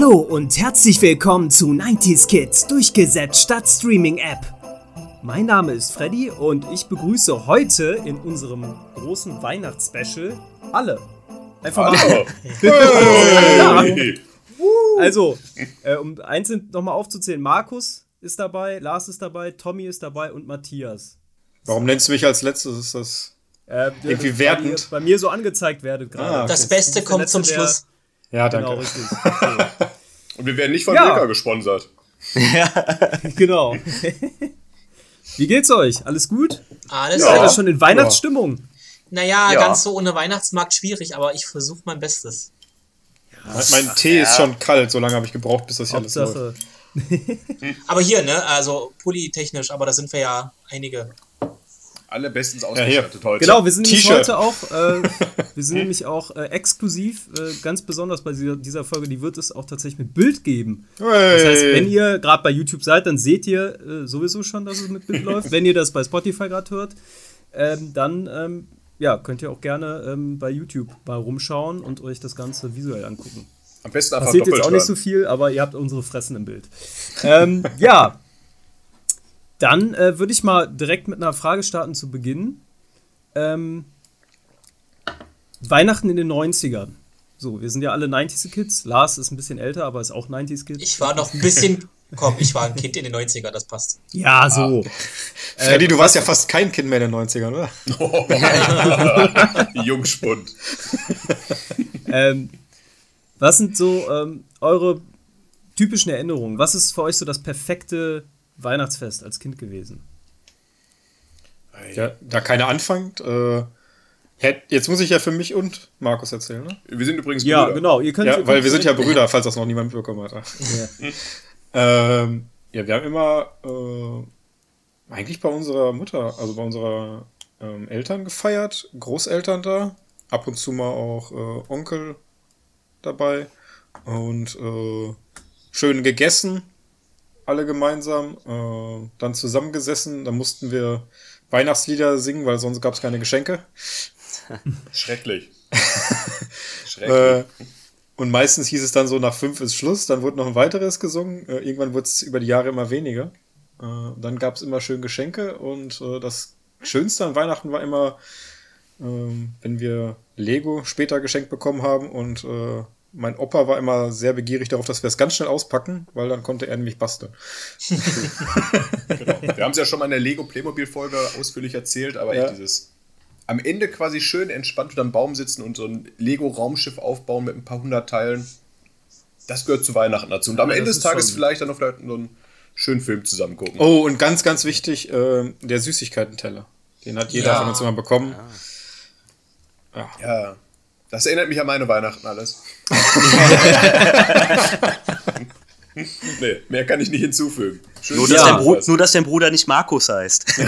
Hallo und herzlich willkommen zu 90s Kids durchgesetzt statt Streaming App. Mein Name ist Freddy und ich begrüße heute in unserem großen Weihnachtsspecial alle. Einfach mal. Hey. Also, äh, um einzeln nochmal aufzuzählen: Markus ist dabei, Lars ist dabei, Tommy ist dabei und Matthias. Warum nennst du mich als letztes? Ist das. Äh, Irgendwie weil wertend. ihr bei mir so angezeigt werdet gerade. Ah, okay. Das Beste Der kommt Letzte, zum der- Schluss. Ja, danke. Genau, richtig. Okay. Und wir werden nicht von Ja. Milka gesponsert. genau. Wie geht's euch? Alles gut? Alles Ja. Seid ihr klar. schon in Weihnachtsstimmung? Naja, Ja. ganz so ohne Weihnachtsmarkt schwierig, aber ich versuche mein Bestes. Mein Tee ist schon kalt, so lange habe ich gebraucht, bis das hier alles läuft. Hauptsache. Aber hier, ne, also polytechnisch, aber da sind wir ja einige. Alle bestens hier. ausgestattet heute. Genau, wir sind nämlich T-Shirt. heute auch, äh, wir sind nämlich auch äh, exklusiv, äh, ganz besonders bei dieser, dieser Folge, die wird es auch tatsächlich mit Bild geben. Das heißt, Hey. wenn ihr gerade bei YouTube seid, dann seht ihr äh, sowieso schon, dass es mit Bild läuft. Wenn ihr das bei Spotify gerade hört, ähm, dann ähm, ja, könnt ihr auch gerne ähm, bei YouTube mal rumschauen und euch das Ganze visuell angucken. Am besten einfach Passiert jetzt auch nicht so viel, aber ihr habt unsere Fressen im Bild. ähm, ja, dann äh, würde ich mal direkt mit einer Frage starten zu Beginn. Ähm, Weihnachten in den 90ern. So, wir sind ja alle 90s Kids. Lars ist ein bisschen älter, aber ist auch 90s Kid. Ich war noch ein bisschen. Komm, ich war ein Kind in den 90er, das passt. ja, so. Freddy, du warst ja fast kein Kind mehr in den 90ern, oder? Jungspund. Ähm, was sind so ähm, eure typischen Erinnerungen? Was ist für euch so das perfekte Weihnachtsfest als Kind gewesen? Ja, da keiner anfängt. Äh, jetzt muss ich ja für mich und Markus erzählen, ne? Wir sind übrigens Ja, Brüder. genau. Ihr könnt, Ja, ihr weil wir sind ja Brüder, falls das noch niemand mitbekommen hat. Ja. Ähm, ja, wir haben immer äh, eigentlich bei unserer Mutter, also bei unserer ähm, Eltern gefeiert, Großeltern da, ab und zu mal auch äh, Onkel dabei und äh, schön gegessen, alle gemeinsam, äh, dann zusammengesessen, da mussten wir Weihnachtslieder singen, weil sonst gab es keine Geschenke. Schrecklich. Schrecklich. Äh, und meistens hieß es dann so, nach fünf ist Schluss, dann wurde noch ein weiteres gesungen. Äh, irgendwann wurde es über die Jahre immer weniger. Äh, dann gab es immer schön Geschenke und äh, das Schönste an Weihnachten war immer, ähm, wenn wir Lego später geschenkt bekommen haben und äh, mein Opa war immer sehr begierig darauf, dass wir es ganz schnell auspacken, weil dann konnte er nämlich basteln. Genau. Wir haben es ja schon mal in der Lego Playmobil Folge ausführlich erzählt, aber Ja. echt dieses am Ende quasi schön entspannt unter einem Baum sitzen und so ein Lego Raumschiff aufbauen mit ein paar hundert Teilen. Das gehört zu Weihnachten dazu. Und am Ja, Ende des Tages vielleicht dann noch vielleicht so einen schönen Film zusammen gucken. Oh, und ganz, ganz wichtig, äh, der Süßigkeitenteller. Den hat jeder Ja. von uns immer bekommen. Ja. Das erinnert mich an meine Weihnachten alles. nee, mehr kann ich nicht hinzufügen. Schön Nur, dass Ja. nur, dass dein Bruder nicht Markus heißt.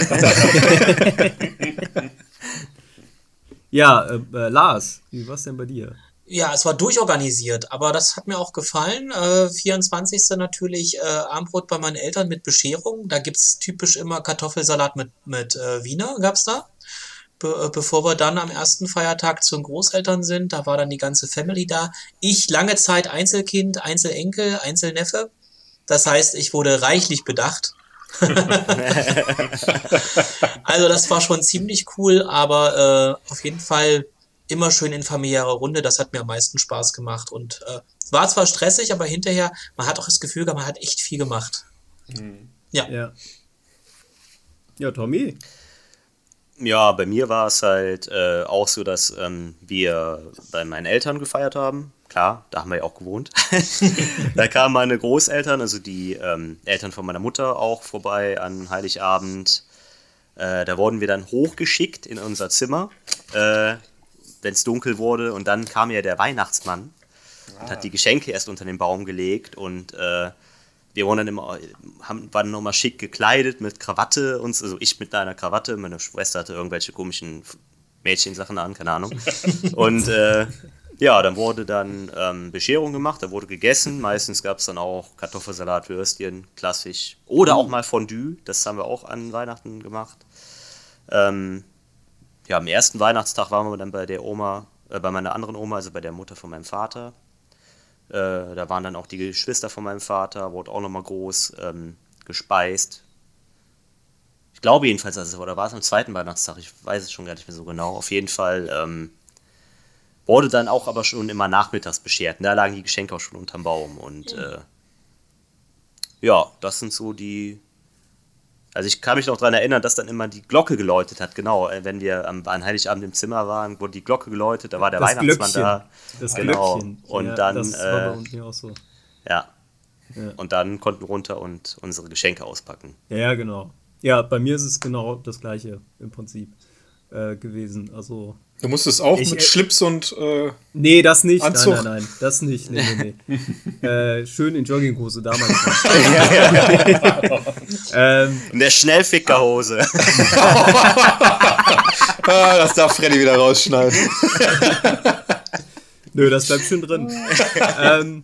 Ja, äh, äh, Lars, wie war's denn bei dir? Ja, es war durchorganisiert, aber das hat mir auch gefallen. Äh, 24. natürlich äh, Armbrot bei meinen Eltern mit Bescherung. Da gibt's typisch immer Kartoffelsalat mit, mit äh, Wiener, gab's da. Be äh, bevor wir dann am ersten Feiertag zu den Großeltern sind, da war dann die ganze Family da. Ich lange Zeit Einzelkind, Einzelenkel, Einzelneffe. Das heißt, ich wurde reichlich bedacht. also das war schon ziemlich cool, aber äh, auf jeden Fall immer schön in familiärer Runde. Das hat mir am meisten Spaß gemacht und äh, war zwar stressig, aber hinterher, man hat auch das Gefühl, man hat echt viel gemacht. Ja. Ja. Ja, Tommy. Ja, bei mir war es halt äh, auch so, dass ähm, wir bei meinen Eltern gefeiert haben. Klar, da haben wir ja auch gewohnt. da kamen meine Großeltern, also die ähm, Eltern von meiner Mutter, auch vorbei an Heiligabend. Äh, da wurden wir dann hochgeschickt in unser Zimmer, äh, wenn es dunkel wurde. Und dann kam ja der Weihnachtsmann und hat die Geschenke erst unter den Baum gelegt. Und äh, wir wurden dann immer, haben, waren nochmal schick gekleidet mit Krawatte und so. also ich mit einer Krawatte, meine Schwester hatte irgendwelche komischen Mädchensachen an, keine Ahnung. Und äh, ja, dann wurde dann ähm, Bescherung gemacht, da wurde gegessen. Meistens gab es dann auch Kartoffelsalat, Würstchen, klassisch. Oder auch mal Fondue, das haben wir auch an Weihnachten gemacht. Ähm, ja, am ersten Weihnachtstag waren wir dann bei der Oma, äh, bei meiner anderen Oma, also bei der Mutter von meinem Vater. Äh, da waren dann auch die Geschwister von meinem Vater, wurde auch nochmal groß ähm, gespeist. Ich glaube jedenfalls, dass es oder war es am zweiten Weihnachtstag, ich weiß es schon gar nicht mehr so genau. Auf jeden Fall ähm, wurde dann auch aber schon immer nachmittags beschert. Und da lagen die Geschenke auch schon unterm Baum. Und äh, ja, das sind so die. Also ich kann mich noch daran erinnern, dass dann immer die Glocke geläutet hat. Genau, äh, wenn wir am, an Heiligabend im Zimmer waren, wurde die Glocke geläutet, da war der Das Weihnachtsmann Glöckchen. da. Das genau. Glöckchen. Und ja, dann, Das war bei äh, uns auch so. ja. Ja. Und dann konnten wir runter und unsere Geschenke auspacken. Ja, ja, genau. Ja, bei mir ist es genau das gleiche im Prinzip äh, gewesen. Also. Du musstest auch Ich- mit Schlips und äh, Nee, das nicht. Anzug. Nein, nein, nein. Das nicht. Nee, nee, nee. äh, schön in Jogginghose damals. ähm, In der Schnellfickerhose. ah, das darf Freddy wieder rausschneiden. Nö, das bleibt schön drin. ähm,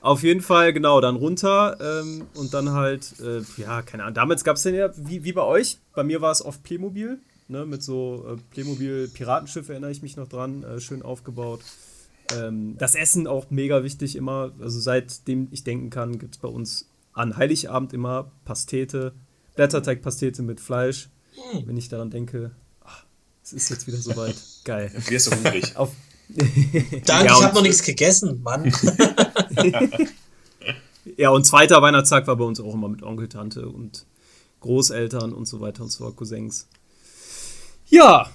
auf jeden Fall, genau, dann runter ähm, und dann halt, äh, ja, keine Ahnung. Damals gab es den ja, wie, wie bei euch, bei mir war es oft Playmobil, ne, mit so äh, Playmobil-Piratenschiff erinnere ich mich noch dran, äh, schön aufgebaut. Ähm, das Essen auch mega wichtig immer, also seitdem ich denken kann, gibt es bei uns an Heiligabend immer Pastete, Blätterteigpastete mit Fleisch. Wenn ich daran denke, ach, es ist jetzt wieder soweit. Geil. Wirst du hungrig. Auf, Danke, Ja, ich habe noch nichts gegessen, Mann. Ja, und zweiter Weihnachtstag war bei uns auch immer mit Onkel, Tante und Großeltern und so weiter und so Cousins. Ja,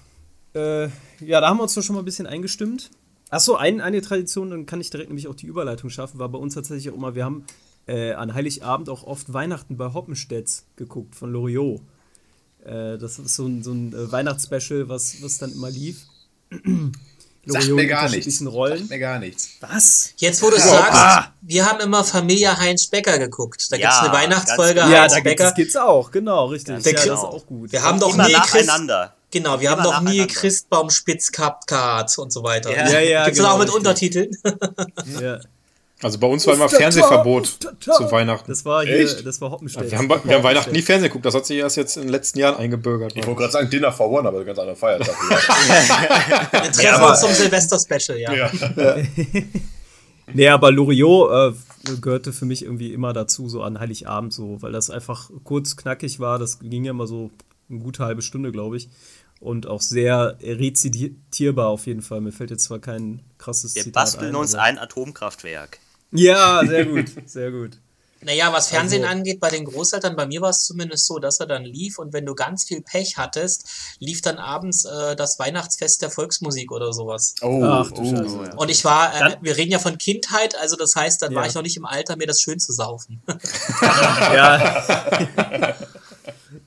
äh, ja, da haben wir uns doch schon mal ein bisschen eingestimmt. Achso, ein, eine Tradition, dann kann ich direkt nämlich auch die Überleitung schaffen, war bei uns tatsächlich auch immer, wir haben äh, an Heiligabend auch oft Weihnachten bei Hoppenstedts geguckt von Loriot. Äh, das ist so ein, so ein äh, Weihnachtsspecial, was, was dann immer lief. Sagt Loriot mir gar nichts. Rollen. Sagt mir gar nichts. Was? Jetzt, wo du es sagst, wir haben immer Familie Heinz Becker geguckt. Da gibt es Ja, eine Weihnachtsfolge ganz- Ja, Heinz da gibt es auch, genau, richtig. Ganz ja, genau. das ist auch gut. Wir haben doch Immer nie Christ, nacheinander. Genau, wir haben doch nie. Christbaum Spitz gehabt Card und so weiter. Ja. Ja, ja, Gibt's genau, auch mit richtig. Untertiteln? Ja. Also bei uns war immer Fernsehverbot zu Weihnachten. Das war hier, Echt? das war Hoppenstedt. Wir haben, wir haben Weihnachten nie Fernsehen geguckt, das hat sich erst jetzt in den letzten Jahren eingebürgert. Ich wollte gerade sagen, Dinner for One, aber ganz anderer Feiertag. Wir treffen aber- uns zum Silvester-Special, ja. ja. Nee, aber Loriot äh, gehörte für mich irgendwie immer dazu, so an Heiligabend so, weil das einfach kurz knackig war. Das ging ja immer so eine gute halbe Stunde, glaube ich. Und auch sehr rezitierbar auf jeden Fall. Mir fällt jetzt zwar kein krasses Wir Zitat basteln ein, uns ein Atomkraftwerk. Ja, sehr gut, sehr gut. Naja, was Fernsehen Also- angeht, bei den Großeltern, bei mir war es zumindest so, dass er dann lief und wenn du ganz viel Pech hattest, lief dann abends äh, das Weihnachtsfest der Volksmusik oder sowas. Oh, Ach du oh. Scheiße. Und ich war, äh, Dann- wir reden ja von Kindheit, also das heißt, dann war Ja. ich noch nicht im Alter, mir das schön zu saufen. Ja.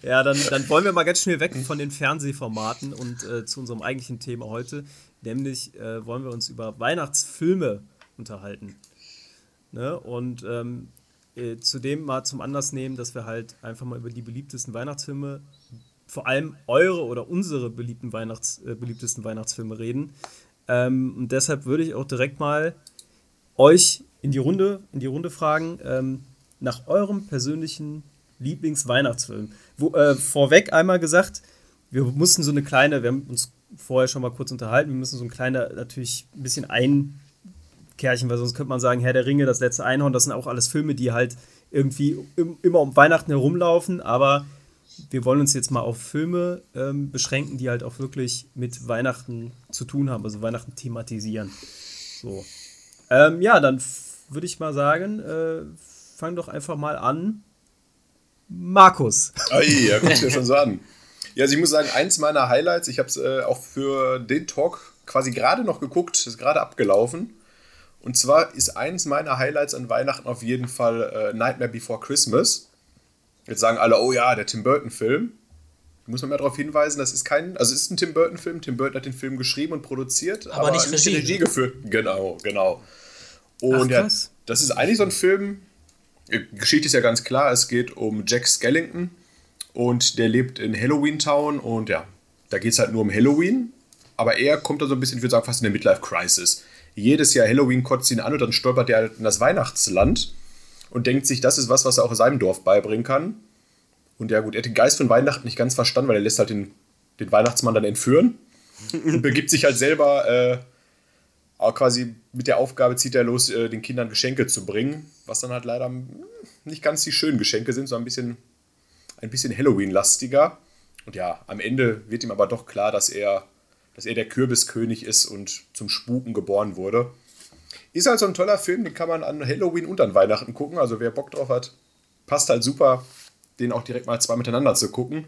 ja, dann, dann wollen wir mal ganz schnell weg von den Fernsehformaten und äh, zu unserem eigentlichen Thema heute. Nämlich äh, wollen wir uns über Weihnachtsfilme unterhalten. Ne? Und ähm, äh, zudem mal zum Anlass nehmen, dass wir halt einfach mal über die beliebtesten Weihnachtsfilme, vor allem eure oder unsere beliebten Weihnachts, äh, beliebtesten Weihnachtsfilme reden. Ähm, und deshalb würde ich auch direkt mal euch in die Runde, in die Runde fragen, ähm, nach eurem persönlichen Lieblingsweihnachtsfilm. Wo, äh, vorweg einmal gesagt, wir mussten so eine kleine, wir haben uns vorher schon mal kurz unterhalten, wir müssen so ein kleiner natürlich ein bisschen einkärchen, weil sonst könnte man sagen, Herr der Ringe, das letzte Einhorn, das sind auch alles Filme, die halt irgendwie im, immer um Weihnachten herumlaufen, aber wir wollen uns jetzt mal auf Filme ähm, beschränken, die halt auch wirklich mit Weihnachten zu tun haben, also Weihnachten thematisieren. So. Ähm, ja, dann würde ich mal sagen, äh, fang doch einfach mal an. Markus. Ei, ja, guck's mir schon so an. Ja, also ich muss sagen, eins meiner Highlights, ich habe es äh, auch für den Talk quasi gerade noch geguckt, ist gerade abgelaufen. Und zwar ist eins meiner Highlights an Weihnachten auf jeden Fall äh, Nightmare Before Christmas. Jetzt sagen alle, oh ja, der Tim Burton-Film. Muss man mehr darauf hinweisen, das ist kein, also es ist ein Tim Burton-Film. Tim Burton hat den Film geschrieben und produziert, Aber nicht die Regie. Regie geführt. Genau, genau. Ach, Und ja, krass. das ist eigentlich so ein Film. Geschichte ist ja ganz klar, es geht um Jack Skellington und der lebt in Halloween Town und ja, da geht es halt nur um Halloween. Aber er kommt da so ein bisschen, ich würde sagen, fast in der Midlife Crisis. Jedes Jahr Halloween kotzt ihn an und dann stolpert er halt in das Weihnachtsland und denkt sich, das ist was, was er auch seinem Dorf beibringen kann. Und ja gut, er hat den Geist von Weihnachten nicht ganz verstanden, weil er lässt halt den, den Weihnachtsmann dann entführen und begibt sich halt selber äh, auch quasi mit der Aufgabe zieht er los, äh, den Kindern Geschenke zu bringen, was dann halt leider hm, nicht ganz die schönen Geschenke sind, sondern ein bisschen, ein bisschen Halloween-lastiger. Und ja, am Ende wird ihm aber doch klar, dass er, dass er der Kürbiskönig ist und zum Spuken geboren wurde. Ist halt so ein toller Film, den kann man an Halloween und an Weihnachten gucken. Also wer Bock drauf hat, passt halt super, den auch direkt mal zwei miteinander zu gucken.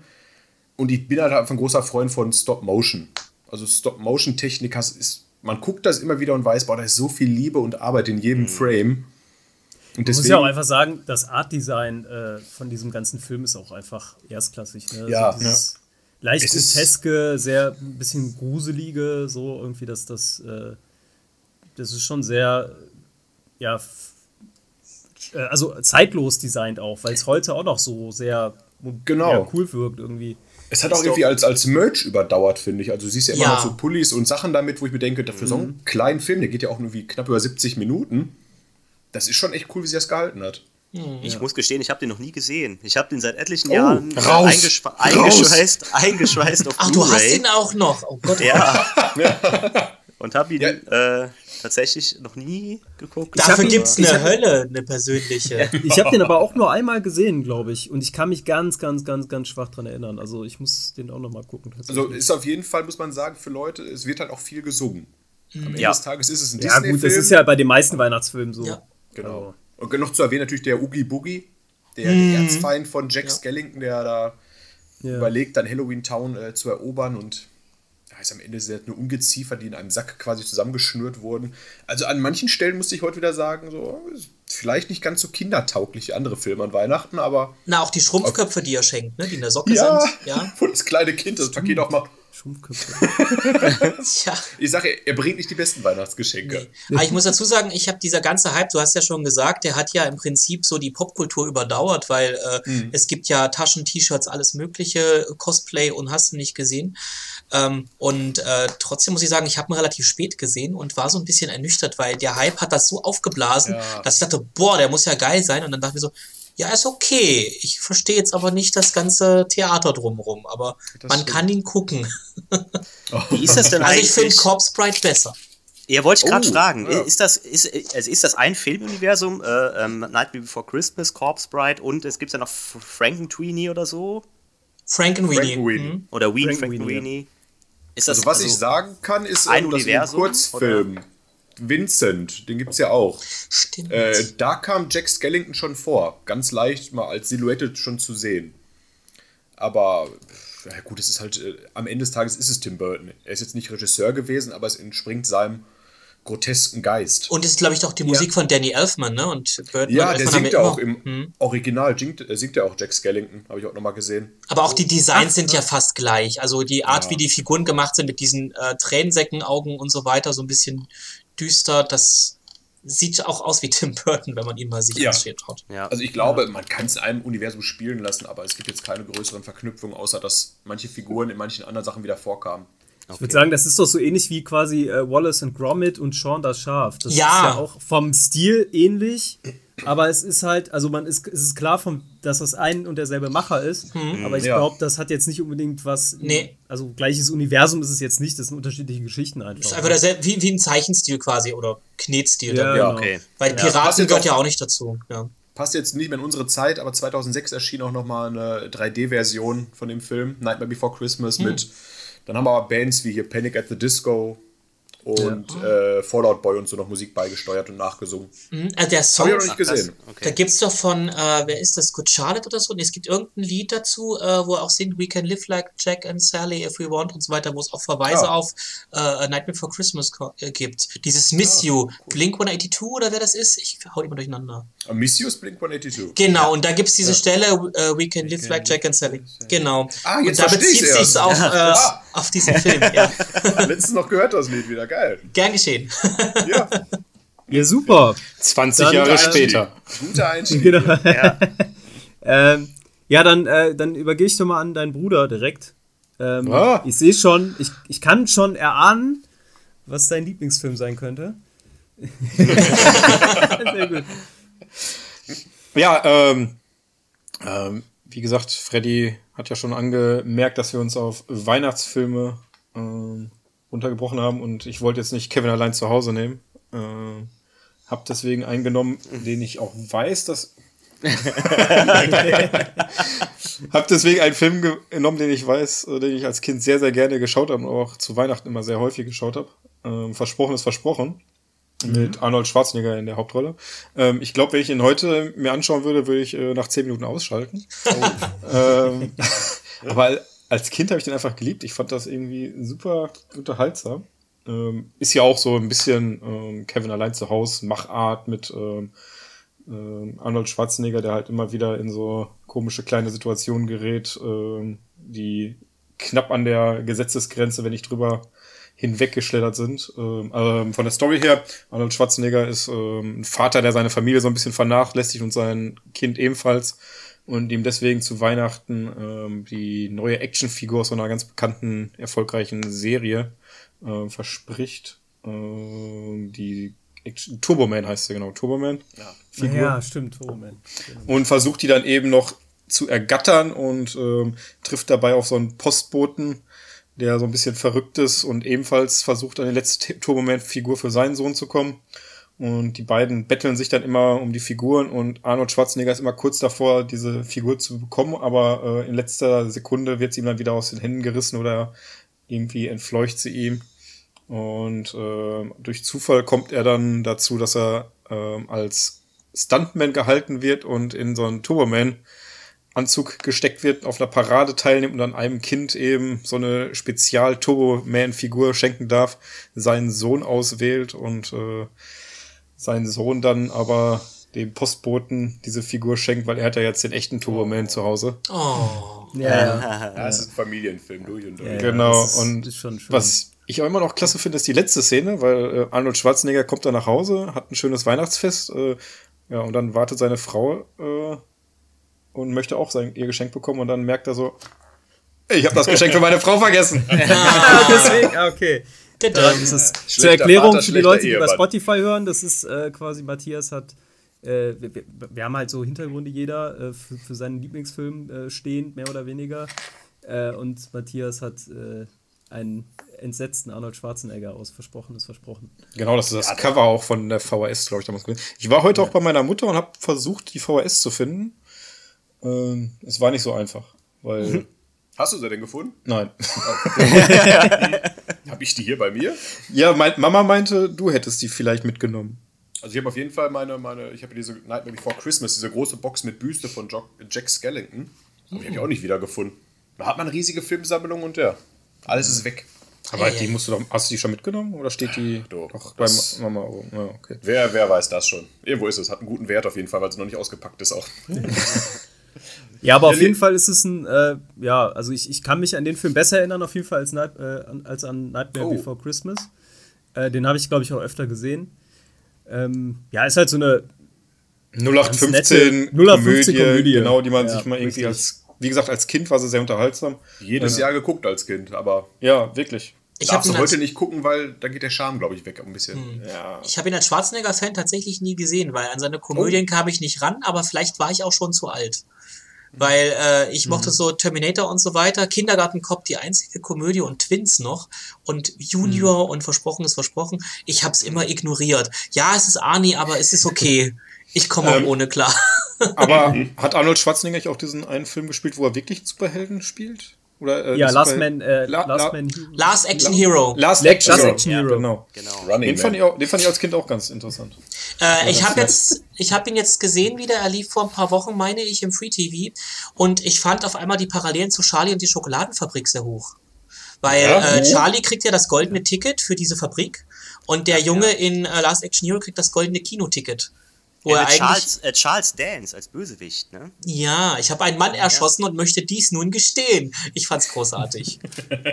Und ich bin halt einfach ein großer Freund von Stop Motion. Also Stop Motion Technik ist, man guckt das immer wieder und weiß, boah, da ist so viel Liebe und Arbeit in jedem Frame. Und Ich muss ja auch einfach sagen, das Art-Design äh, von diesem ganzen Film ist auch einfach erstklassig. Ne? Ja. so dieses leicht Es ist- groteske, sehr ein bisschen gruselige, so irgendwie, dass das, äh, das ist schon sehr, ja, äh, also zeitlos designt auch, weil es heute auch noch so sehr Genau. ja, cool wirkt irgendwie. Es hat auch irgendwie als, als Merch überdauert, finde ich. Also du siehst ja immer Ja. noch so Pullis und Sachen damit, wo ich mir denke, für so Mhm. einen kleinen Film, der geht ja auch nur wie knapp über 70 Minuten. Das ist schon echt cool, wie sie das gehalten hat. Ich muss gestehen, ich habe den noch nie gesehen. Ich habe den seit etlichen Oh, Jahren raus, eingeschwe raus. eingeschweißt, eingeschweißt auf Ach, du hast ihn auch noch. Oh Gott. Ja. Und habe ihn Ja. äh, tatsächlich noch nie geguckt. Dafür gibt's ich eine Hölle, eine persönliche. Ich habe den aber auch nur einmal gesehen, glaube ich. Und ich kann mich ganz, ganz, ganz, ganz schwach dran erinnern. Also ich muss den auch noch mal gucken. Also ist auf jeden Fall, muss man sagen, für Leute, es wird halt auch viel gesungen. Am Ende Ja. des Tages ist es ein ja gut, das Disney-Film. ist ja bei den meisten Weihnachtsfilmen so. Ja. Genau. Und noch zu erwähnen natürlich der Oogie Boogie, der Mhm. der Erzfeind von Jack Skellington, der da Ja. überlegt, dann Halloween Town äh, zu erobern und ja, ist am Ende sehr eine Ungeziefer, die in einem Sack quasi zusammengeschnürt wurden. Also an manchen Stellen musste ich heute wieder sagen, so vielleicht nicht ganz so kindertauglich wie andere Filme an Weihnachten, aber Na, auch die Schrumpfköpfe, die er schenkt, ne? die in der Socke ja, sind. Ja. wo das kleine Kind das Paket auch macht. Schrumpfköpfe. Tja. Ich sage, er bringt nicht die besten Weihnachtsgeschenke. Nee. Aber ich muss dazu sagen, ich habe dieser ganze Hype, du hast ja schon gesagt, der hat ja im Prinzip so die Popkultur überdauert, weil äh, Mhm. es gibt ja Taschen, T-Shirts, alles mögliche, Cosplay und hast du nicht gesehen. Ähm, und äh, trotzdem muss ich sagen, ich habe ihn relativ spät gesehen und war so ein bisschen ernüchtert, weil der Hype hat das so aufgeblasen, Ja. dass ich dachte, boah, der muss ja geil sein. Und dann dachte ich mir so, ja, ist okay. Ich verstehe jetzt aber nicht das ganze Theater drumherum, aber Das man stimmt. kann ihn gucken. Wie ist das denn Also ich eigentlich? finde Corpse Bride besser. Ja, wollte ich gerade Oh, fragen. ja. Ist, das, ist, also ist das ein Filmuniversum? Äh, ähm, Nightmare Before Christmas, Corpse Bride und es gibt ja noch Frankenweenie oder so? Frankenweenie. Frankenweenie. Mhm. Oder Ween Frankenweenie, Frankenweenie? Ist das Also was ich sagen kann, ist ein ähm, dass Universum, Kurzfilm Vincent, den gibt es ja auch. Stimmt. Äh, da kam Jack Skellington schon vor. Ganz leicht mal als Silhouette schon zu sehen. Aber ja gut, es ist halt, äh, am Ende des Tages ist es Tim Burton. Er ist jetzt nicht Regisseur gewesen, aber es entspringt seinem grotesken Geist. Und das ist, glaube ich, doch die Musik von Danny Elfman, ne? Und Burton ja, der Elfman singt ja auch immer- im Hm. Original, singt, äh, singt ja auch Jack Skellington, habe ich auch nochmal gesehen. Aber auch die Designs sind ja fast gleich. Also die Art, Ja. wie die Figuren gemacht sind mit diesen äh, Tränensäckenaugen und so weiter, so ein bisschen düster, das sieht auch aus wie Tim Burton, wenn man ihn mal sich Ja. anschaut. Ja. Also ich glaube, man kann es in einem Universum spielen lassen, aber es gibt jetzt keine größeren Verknüpfungen, außer dass manche Figuren in manchen anderen Sachen wieder vorkamen. Ich würde sagen, das ist doch so ähnlich wie quasi äh, Wallace and Gromit und Sean das Schaf. Das Ja. ist ja auch vom Stil ähnlich, aber es ist halt, also man ist, es ist klar, vom, dass das ein und derselbe Macher ist, aber ich Ja. glaube, das hat jetzt nicht unbedingt was, Hm. Nee. also gleiches Universum ist es jetzt nicht, das sind unterschiedliche Geschichten einfach. Das ist einfach derselbe, wie, wie ein Zeichenstil quasi oder Knetstil. Ja. Ja, genau. okay. Weil Ja, Piraten passt jetzt gehört ja auch nicht dazu. Ja. Passt jetzt nicht mehr in unsere Zeit, aber 2006 erschien auch nochmal eine 3D-Version von dem Film, Nightmare Before Christmas, mit, dann haben wir aber Bands wie hier Panic at the Disco und äh, Fallout Boy und so noch Musik beigesteuert und nachgesungen. Mhm, Also der Hab Song, ich noch nicht gesehen. Da Okay. gibt's doch von, äh, wer ist das, Good Charlotte oder so? Nee, es gibt irgendein Lied dazu, äh, wo er auch singt, We can live like Jack and Sally if we want und so weiter, wo es auch Verweise Ah. auf äh, A Night Before Christmas äh, gibt. Dieses Miss You, Blink 182 oder wer das ist? Ich hau die mal durcheinander. Uh, Missius Blink 182. Genau, und da gibt's diese Stelle, äh, We can live like Jack and Sally. Genau. Ah, jetzt und da bezieht erst. auf, äh, Ah. Auf diesen Film. Ja. Letztens noch gehört das Lied wieder, geil. Gern geschehen. Ja, Ja, super. 20 Dann, Jahre später. guter Einstieg. Genau. ähm, ja, dann, äh, dann übergehe ich doch mal an deinen Bruder direkt. Ähm, Ah. Ich sehe schon, ich, ich kann schon erahnen, was dein Lieblingsfilm sein könnte. Sehr gut. Ja, ähm, ähm, wie gesagt, Freddy hat ja schon angemerkt, dass wir uns auf Weihnachtsfilme äh, runtergebrochen haben und ich wollte jetzt nicht Kevin allein zu Hause nehmen. Äh, hab deswegen eingenommen, den ich auch weiß, dass. hab deswegen einen Film genommen, den ich weiß, äh, den ich als Kind sehr, sehr gerne geschaut habe und auch zu Weihnachten immer sehr häufig geschaut habe. Ähm, Versprochen ist Versprochen. Mit Arnold Schwarzenegger in der Hauptrolle. Ähm, ich glaube, wenn ich ihn heute mir anschauen würde, würde ich äh, nach zehn Minuten ausschalten. ähm, aber als Kind habe ich den einfach geliebt. Ich fand das irgendwie super unterhaltsam. Ähm, ist ja auch so ein bisschen ähm, Kevin allein zu Hause, Machart mit ähm, ähm, Arnold Schwarzenegger, der halt immer wieder in so komische kleine Situationen gerät, die knapp an der Gesetzesgrenze, wenn nicht drüber hinweggeschlittert sind. Ähm, ähm, von der Story her, Arnold Schwarzenegger ist ähm, ein Vater, der seine Familie so ein bisschen vernachlässigt und sein Kind ebenfalls und ihm deswegen zu Weihnachten ähm, die neue Actionfigur aus so einer ganz bekannten, erfolgreichen Serie äh, verspricht. Äh, die Action Turboman heißt sie genau, Turboman. Ja, Figur. ja stimmt, Turboman. Und versucht die dann eben noch zu ergattern und ähm, trifft dabei auf so einen Postboten, der so ein bisschen verrückt ist und ebenfalls versucht, an die letzte Turboman-Figur für seinen Sohn zu kommen. Und die beiden betteln sich dann immer um die Figuren und Arnold Schwarzenegger ist immer kurz davor, diese Figur zu bekommen, aber äh, in letzter Sekunde wird sie ihm dann wieder aus den Händen gerissen oder irgendwie entfleucht sie ihm. Und äh, durch Zufall kommt er dann dazu, dass er äh, als Stuntman gehalten wird und in so einen Turboman Anzug gesteckt wird, auf einer Parade teilnimmt und dann einem Kind eben so eine spezial Turboman-Figur schenken darf, seinen Sohn auswählt und äh, sein Sohn dann aber dem Postboten diese Figur schenkt, weil er hat ja jetzt den echten Turboman zu Hause. Oh. Ja, ja. es ist ein Familienfilm durch und durch. Ja, genau, ist, und was ich auch immer noch klasse finde, ist die letzte Szene, weil äh, Arnold Schwarzenegger kommt da nach Hause, hat ein schönes Weihnachtsfest, äh, ja, und dann wartet seine Frau äh, und möchte auch sein, ihr Geschenk bekommen und dann merkt er so, ich habe das Geschenk für meine Frau vergessen. ja, deswegen, ah, okay. Ähm, das ist zur Erklärung Vater, für die Leute, die über Spotify hören, das ist äh, quasi, Matthias hat, äh, wir, wir, haben halt so Hintergründe jeder äh, für, für, seinen Lieblingsfilm äh, stehend, mehr oder weniger. Äh, und Matthias hat äh, einen entsetzten Arnold Schwarzenegger aus Versprochenes Versprochen. Genau, das ist das ja, Cover auch von der VHS, glaube ich, damals gewesen. Ich war heute ja. auch bei meiner Mutter und habe versucht, die VHS zu finden. Ähm, es war nicht so einfach, weil. Mhm. Hast du sie denn gefunden? Nein. Oh. habe ich die hier bei mir? Ja, mein, Mama meinte, du hättest die vielleicht mitgenommen. Also ich habe auf jeden Fall meine, meine ich habe diese Nightmare Before Christmas, diese große Box mit Büste von Jack Skellington. Aber die habe ich auch nicht wiedergefunden. Da hat man eine riesige Filmsammlung und ja, alles ist weg. Aber die musst du doch, hast du die schon mitgenommen oder steht die doch, doch bei Mama? Oh, ja, okay. wer, wer weiß das schon? Irgendwo ist es, hat einen guten Wert auf jeden Fall, weil es noch nicht ausgepackt ist auch. Ja, aber auf jeden Fall ist es ein, äh, ja, also ich, ich kann mich an den Film besser erinnern, auf jeden Fall als, Night, äh, als an Nightmare oh. Before Christmas. Äh, den habe ich, glaube ich, auch öfter gesehen. Ähm, ja, ist halt so eine 0815 Komödie, Komödie, genau, die man ja, sich mal irgendwie richtig. als, wie gesagt, als Kind war sie sehr unterhaltsam. Jedes Jahr geguckt als Kind, aber. Ja, wirklich. Ich darfst du heute nicht gucken, weil da geht der Charme, glaube ich, weg ein bisschen. Hm. Ja. Ich habe ihn als Schwarzenegger-Fan tatsächlich nie gesehen, weil an seine Komödien oh. kam ich nicht ran, aber vielleicht war ich auch schon zu alt. Weil äh, ich mochte mhm. so Terminator und so weiter, Kindergarten Cop die einzige Komödie und Twins noch und Junior mhm. und Versprochen ist versprochen. Ich habe es immer ignoriert. Ja, es ist Arnie, aber es ist okay. Ich komme auch ähm, ohne klar. aber hat Arnold Schwarzenegger auch diesen einen Film gespielt, wo er wirklich Superhelden spielt? Oder, äh, ja, Last Man, äh, La Last, Man Last Action Hero. Last Action, Last Action Hero. Ja, genau. genau. Den, fand ich auch, den fand ich als Kind auch ganz interessant. Äh, ich habe jetzt, ich habe ihn jetzt gesehen wieder. Er lief vor ein paar Wochen, meine ich, im Free TV. Und ich fand auf einmal die Parallelen zu Charlie und die Schokoladenfabrik sehr hoch. Weil ja, äh, Charlie kriegt ja das goldene Ticket für diese Fabrik und der Junge ja. in äh, Last Action Hero kriegt das goldene Kinoticket. Wo ja, er Charles, äh, Charles Dance als Bösewicht, ne? Ja, ich habe einen Mann erschossen und möchte dies nun gestehen. Ich fand's großartig.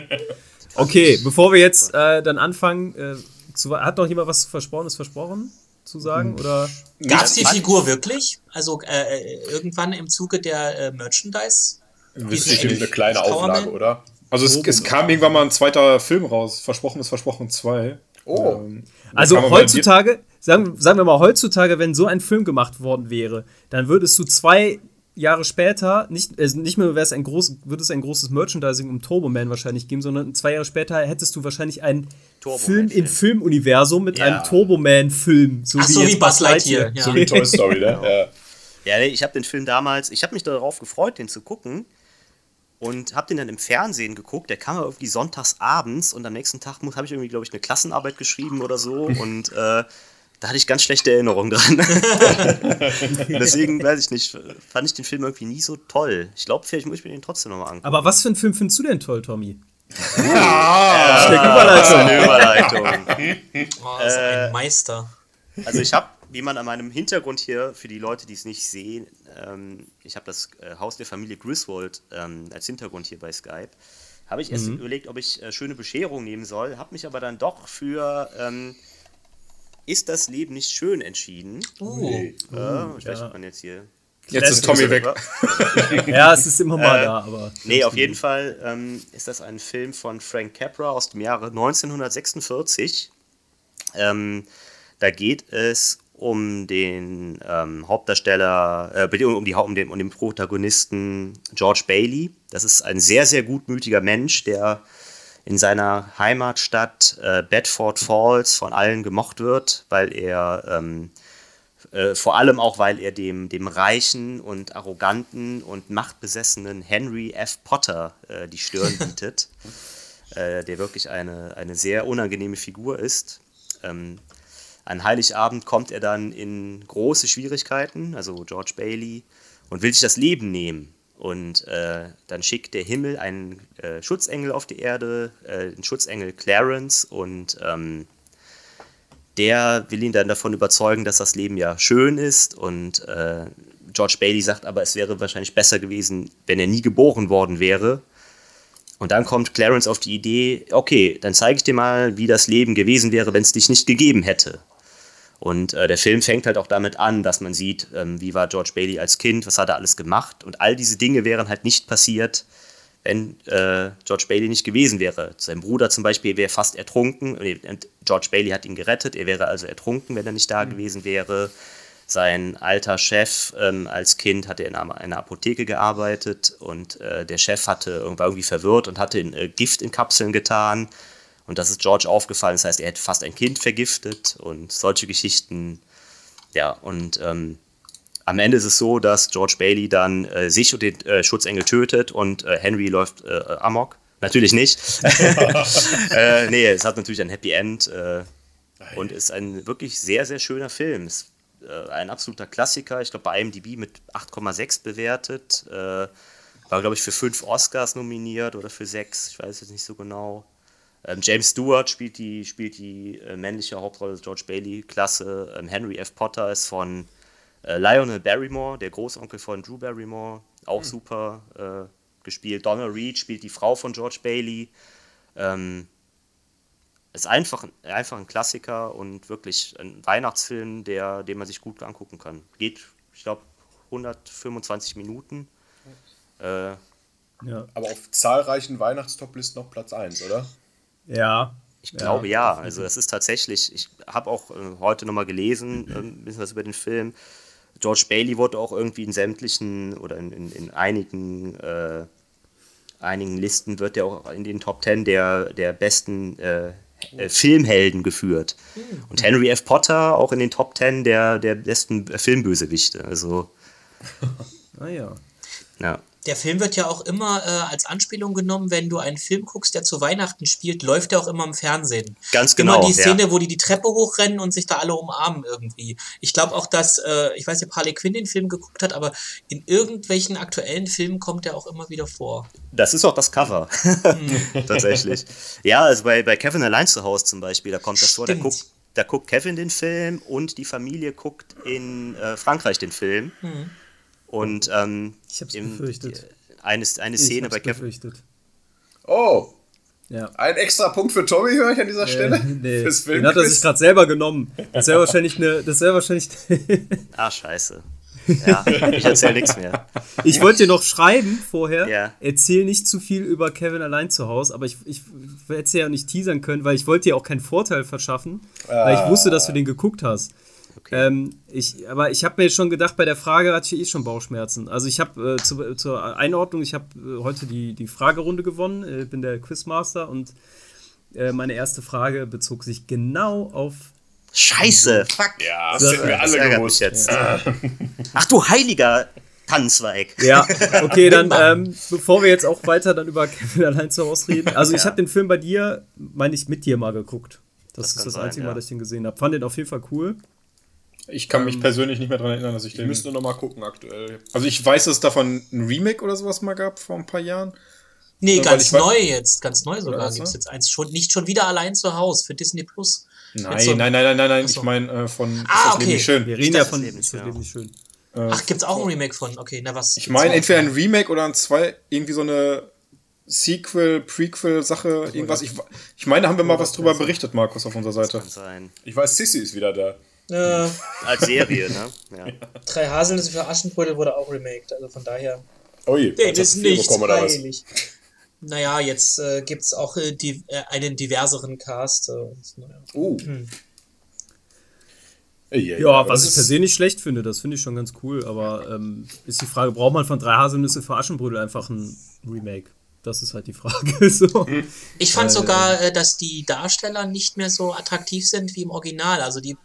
okay, bevor wir jetzt äh, dann anfangen, äh, zu, hat noch jemand was Versprochenes versprochen zu sagen? Hm. Oder? Gab's die Figur wirklich? Also äh, äh, irgendwann im Zuge der äh, Merchandise? Bestimmt eine kleine Auflage, oder? Also es, es, kam irgendwann mal ein zweiter Film raus, Versprochen ist Versprochen 2. Oh. Ähm, also heutzutage, sagen, sagen wir mal, heutzutage, wenn so ein Film gemacht worden wäre, dann würdest du zwei Jahre später, nicht, also nicht mehr wäre es ein groß, würde es ein großes Merchandising um Turbo Man wahrscheinlich geben, sondern zwei Jahre später hättest du wahrscheinlich einen Turbo Film im Film. Filmuniversum mit Ja. einem Turbo Man Film. So Ach so, jetzt wie Buzz Lightyear, ja. So wie Toy Story, ne? Ja. Ja, nee, ich habe den Film damals, ich habe mich darauf gefreut, den zu gucken. Und habe den dann im Fernsehen geguckt. Der kam ja irgendwie sonntags abends und am nächsten Tag habe ich irgendwie, glaube ich, eine Klassenarbeit geschrieben oder so. Und äh, da hatte ich ganz schlechte Erinnerungen dran. Deswegen, weiß ich nicht, fand ich den Film irgendwie nie so toll. Ich glaube, vielleicht muss ich mir den trotzdem nochmal angucken. Aber was für einen Film findest du denn toll, Tommy? Das ist Überleitung. eine Überleitung. Oh, das ist ein Meister. Also ich habe, wie man an meinem Hintergrund hier, für die Leute, die es nicht sehen, ähm, ich habe das äh, Haus der Familie Griswold ähm, als Hintergrund hier bei Skype. Habe ich erst überlegt, ob ich äh, schöne Bescherung nehmen soll, habe mich aber dann doch für ähm, Ist das Leben nicht schön entschieden. Uh, Äh, ich weiß ja. nicht, ob man jetzt hier. Jetzt ist Tommy weg. Ja, es ist immer mal Äh, da, aber. Nee, auf jeden Fall ähm, ist das ein Film von Frank Capra aus dem Jahre 1946. Ähm, da geht es um den ähm, Hauptdarsteller, äh, um, die, um, den, um den Protagonisten George Bailey. Das ist ein sehr, sehr gutmütiger Mensch, der in seiner Heimatstadt äh, Bedford Falls von allen gemocht wird, weil er ähm, äh, vor allem auch, weil er dem, dem reichen und arroganten und machtbesessenen Henry F. Potter äh, die Stirn bietet, äh, der wirklich eine, eine sehr unangenehme Figur ist. Ähm, an Heiligabend kommt er dann in große Schwierigkeiten, also George Bailey, und will sich das Leben nehmen. Und äh, dann schickt der Himmel einen äh, Schutzengel auf die Erde, äh, den Schutzengel Clarence, und ähm, der will ihn dann davon überzeugen, dass das Leben ja schön ist. Und äh, George Bailey sagt aber, es wäre wahrscheinlich besser gewesen, wenn er nie geboren worden wäre. Und dann kommt Clarence auf die Idee, okay, dann zeige ich dir mal, wie das Leben gewesen wäre, wenn es dich nicht gegeben hätte. Und äh, der Film fängt halt auch damit an, dass man sieht, ähm, wie war George Bailey als Kind, was hat er alles gemacht. Und all diese Dinge wären halt nicht passiert, wenn äh, George Bailey nicht gewesen wäre. Sein Bruder zum Beispiel wäre fast ertrunken. Und George Bailey hat ihn gerettet. Er wäre also ertrunken, wenn er nicht da gewesen wäre. Sein alter Chef ähm, als Kind hatte in einer, einer Apotheke gearbeitet und äh, der Chef hatte war irgendwie verwirrt und hatte in, äh, Gift in Kapseln getan. Und das ist George aufgefallen. Das heißt, er hätte fast ein Kind vergiftet und solche Geschichten. Ja, und ähm, am Ende ist es so, dass George Bailey dann äh, sich und den äh, Schutzengel tötet und äh, Henry läuft äh, amok. Natürlich nicht. äh, nee, es hat natürlich ein Happy End äh, und ist ein wirklich sehr, sehr schöner Film. Ist äh, ein absoluter Klassiker. Ich glaube, bei IMDb mit 8,6 bewertet. War, glaube ich, für fünf Oscars nominiert oder für sechs. Ich weiß jetzt nicht so genau. Ähm, James Stewart spielt die, spielt die äh, männliche Hauptrolle des George Bailey. Klasse. Ähm, Henry F. Potter ist von äh, Lionel Barrymore, der Großonkel von Drew Barrymore. Auch super äh, gespielt. Donna Reed spielt die Frau von George Bailey. Ähm, ist einfach, einfach ein Klassiker und wirklich ein Weihnachtsfilm, der, den man sich gut angucken kann. Geht, ich glaube, 125 Minuten. Äh, Ja. Aber auf zahlreichen Weihnachtstoplisten noch Platz 1, oder? Ja. Ich glaube ja. Also es ist tatsächlich, ich habe auch äh, heute nochmal gelesen, äh, ein bisschen was über den Film. George Bailey wurde auch irgendwie in sämtlichen oder in, in, in einigen, äh, einigen Listen wird er auch in den Top Ten der, der besten äh, äh, Filmhelden geführt. Und Henry F. Potter auch in den Top Ten der, der besten Filmbösewichte. Also, Ah ja. Der Film wird ja auch immer äh, als Anspielung genommen, wenn du einen Film guckst, der zu Weihnachten spielt, läuft er auch immer im Fernsehen. Ganz genau. immer die Szene, ja. wo die die Treppe hochrennen und sich da alle umarmen irgendwie. Ich glaube auch, dass, äh, ich weiß nicht, ob Harley Quinn den Film geguckt hat, aber in irgendwelchen aktuellen Filmen kommt er auch immer wieder vor. Das ist auch das Cover. Tatsächlich. Ja, also bei, bei Kevin allein zu Hause zum Beispiel, da kommt das vor, da Stimmt. guckt, da guckt Kevin den Film und die Familie guckt in äh, Frankreich den Film. Und ähm, Ich hab's im- befürchtet. Eine, eine Ich Szene hab's bei Kevin. befürchtet. Oh, Ja. ein extra Punkt für Tommy höre ich an dieser Stelle. Äh, nee, Fürs den hat er sich gerade selber genommen. Das wäre wahrscheinlich eine. Das wäre wahrscheinlich. Ah, scheiße. Ja, ich erzähl nichts mehr. ich wollte dir noch schreiben vorher. Ja. Erzähl nicht zu viel über Kevin allein zu Hause, aber ich, ich hätte ja nicht teasern können, weil ich wollte dir auch keinen Vorteil verschaffen, weil ich wusste, dass du den geguckt hast. Ähm, ich, aber ich habe mir schon gedacht, bei der Frage hatte ich eh schon Bauchschmerzen. Also ich habe äh, zu, zur Einordnung, ich habe äh, heute die, die Fragerunde gewonnen, äh, bin der Quizmaster und äh, meine erste Frage bezog sich genau auf Scheiße, fuck. Ja, das hätten wir alle gewusst. jetzt. Ach du heiliger Tannenzweig. Ja, okay, dann ähm, bevor wir jetzt auch weiter dann über Kevin allein zu Hause reden. Also ich Ja. habe den Film bei dir, meine ich, mit dir mal geguckt. Das, Das ist das sein, einzige Mal, ja. dass ich den gesehen habe. Fand den auf jeden Fall cool. Ich kann mich persönlich nicht mehr daran erinnern, dass ich Ich den. müsste noch mal gucken aktuell. Also ich weiß, dass es davon ein Remake oder sowas mal gab vor ein paar Jahren. Nee, Ja, weil ganz neu jetzt, ganz neu sogar gibt es jetzt eins schon, nicht schon wieder allein zu Hause für Disney Plus. Nein, so- nein, nein, nein, nein, nein. So. Ich meine äh, von Ah, das Leben okay. nicht schön. Wir reden ja von das Leben das ja. Leben nicht schön. Ach, gibt's auch ein Remake von? Okay, na was? Ich meine, entweder ein Remake oder ein zwei, irgendwie so eine Sequel, Prequel-Sache, irgendwas. Ich, ich meine, da haben wir mal was drüber berichtet, Markus, auf unserer Seite. Kann sein. Ich weiß, Sissy ist wieder da. Äh, Als Serie, ne? Ja. Drei Haselnüsse für Aschenbrödel wurde auch remaked, also von daher. Ui, Nee, hat das ist nicht heilig. Naja, jetzt äh, gibt's auch äh, die, äh, einen diverseren Cast. Äh, und, naja. Uh. Hm. Ja, aber was ich per se nicht schlecht finde, das finde ich schon ganz cool. Aber ähm, ist die Frage, braucht man von drei Haselnüsse für Aschenbrödel einfach ein Remake? Das ist halt die Frage. so. Ich fand Weil, sogar, äh, dass die Darsteller nicht mehr so attraktiv sind wie im Original. Also die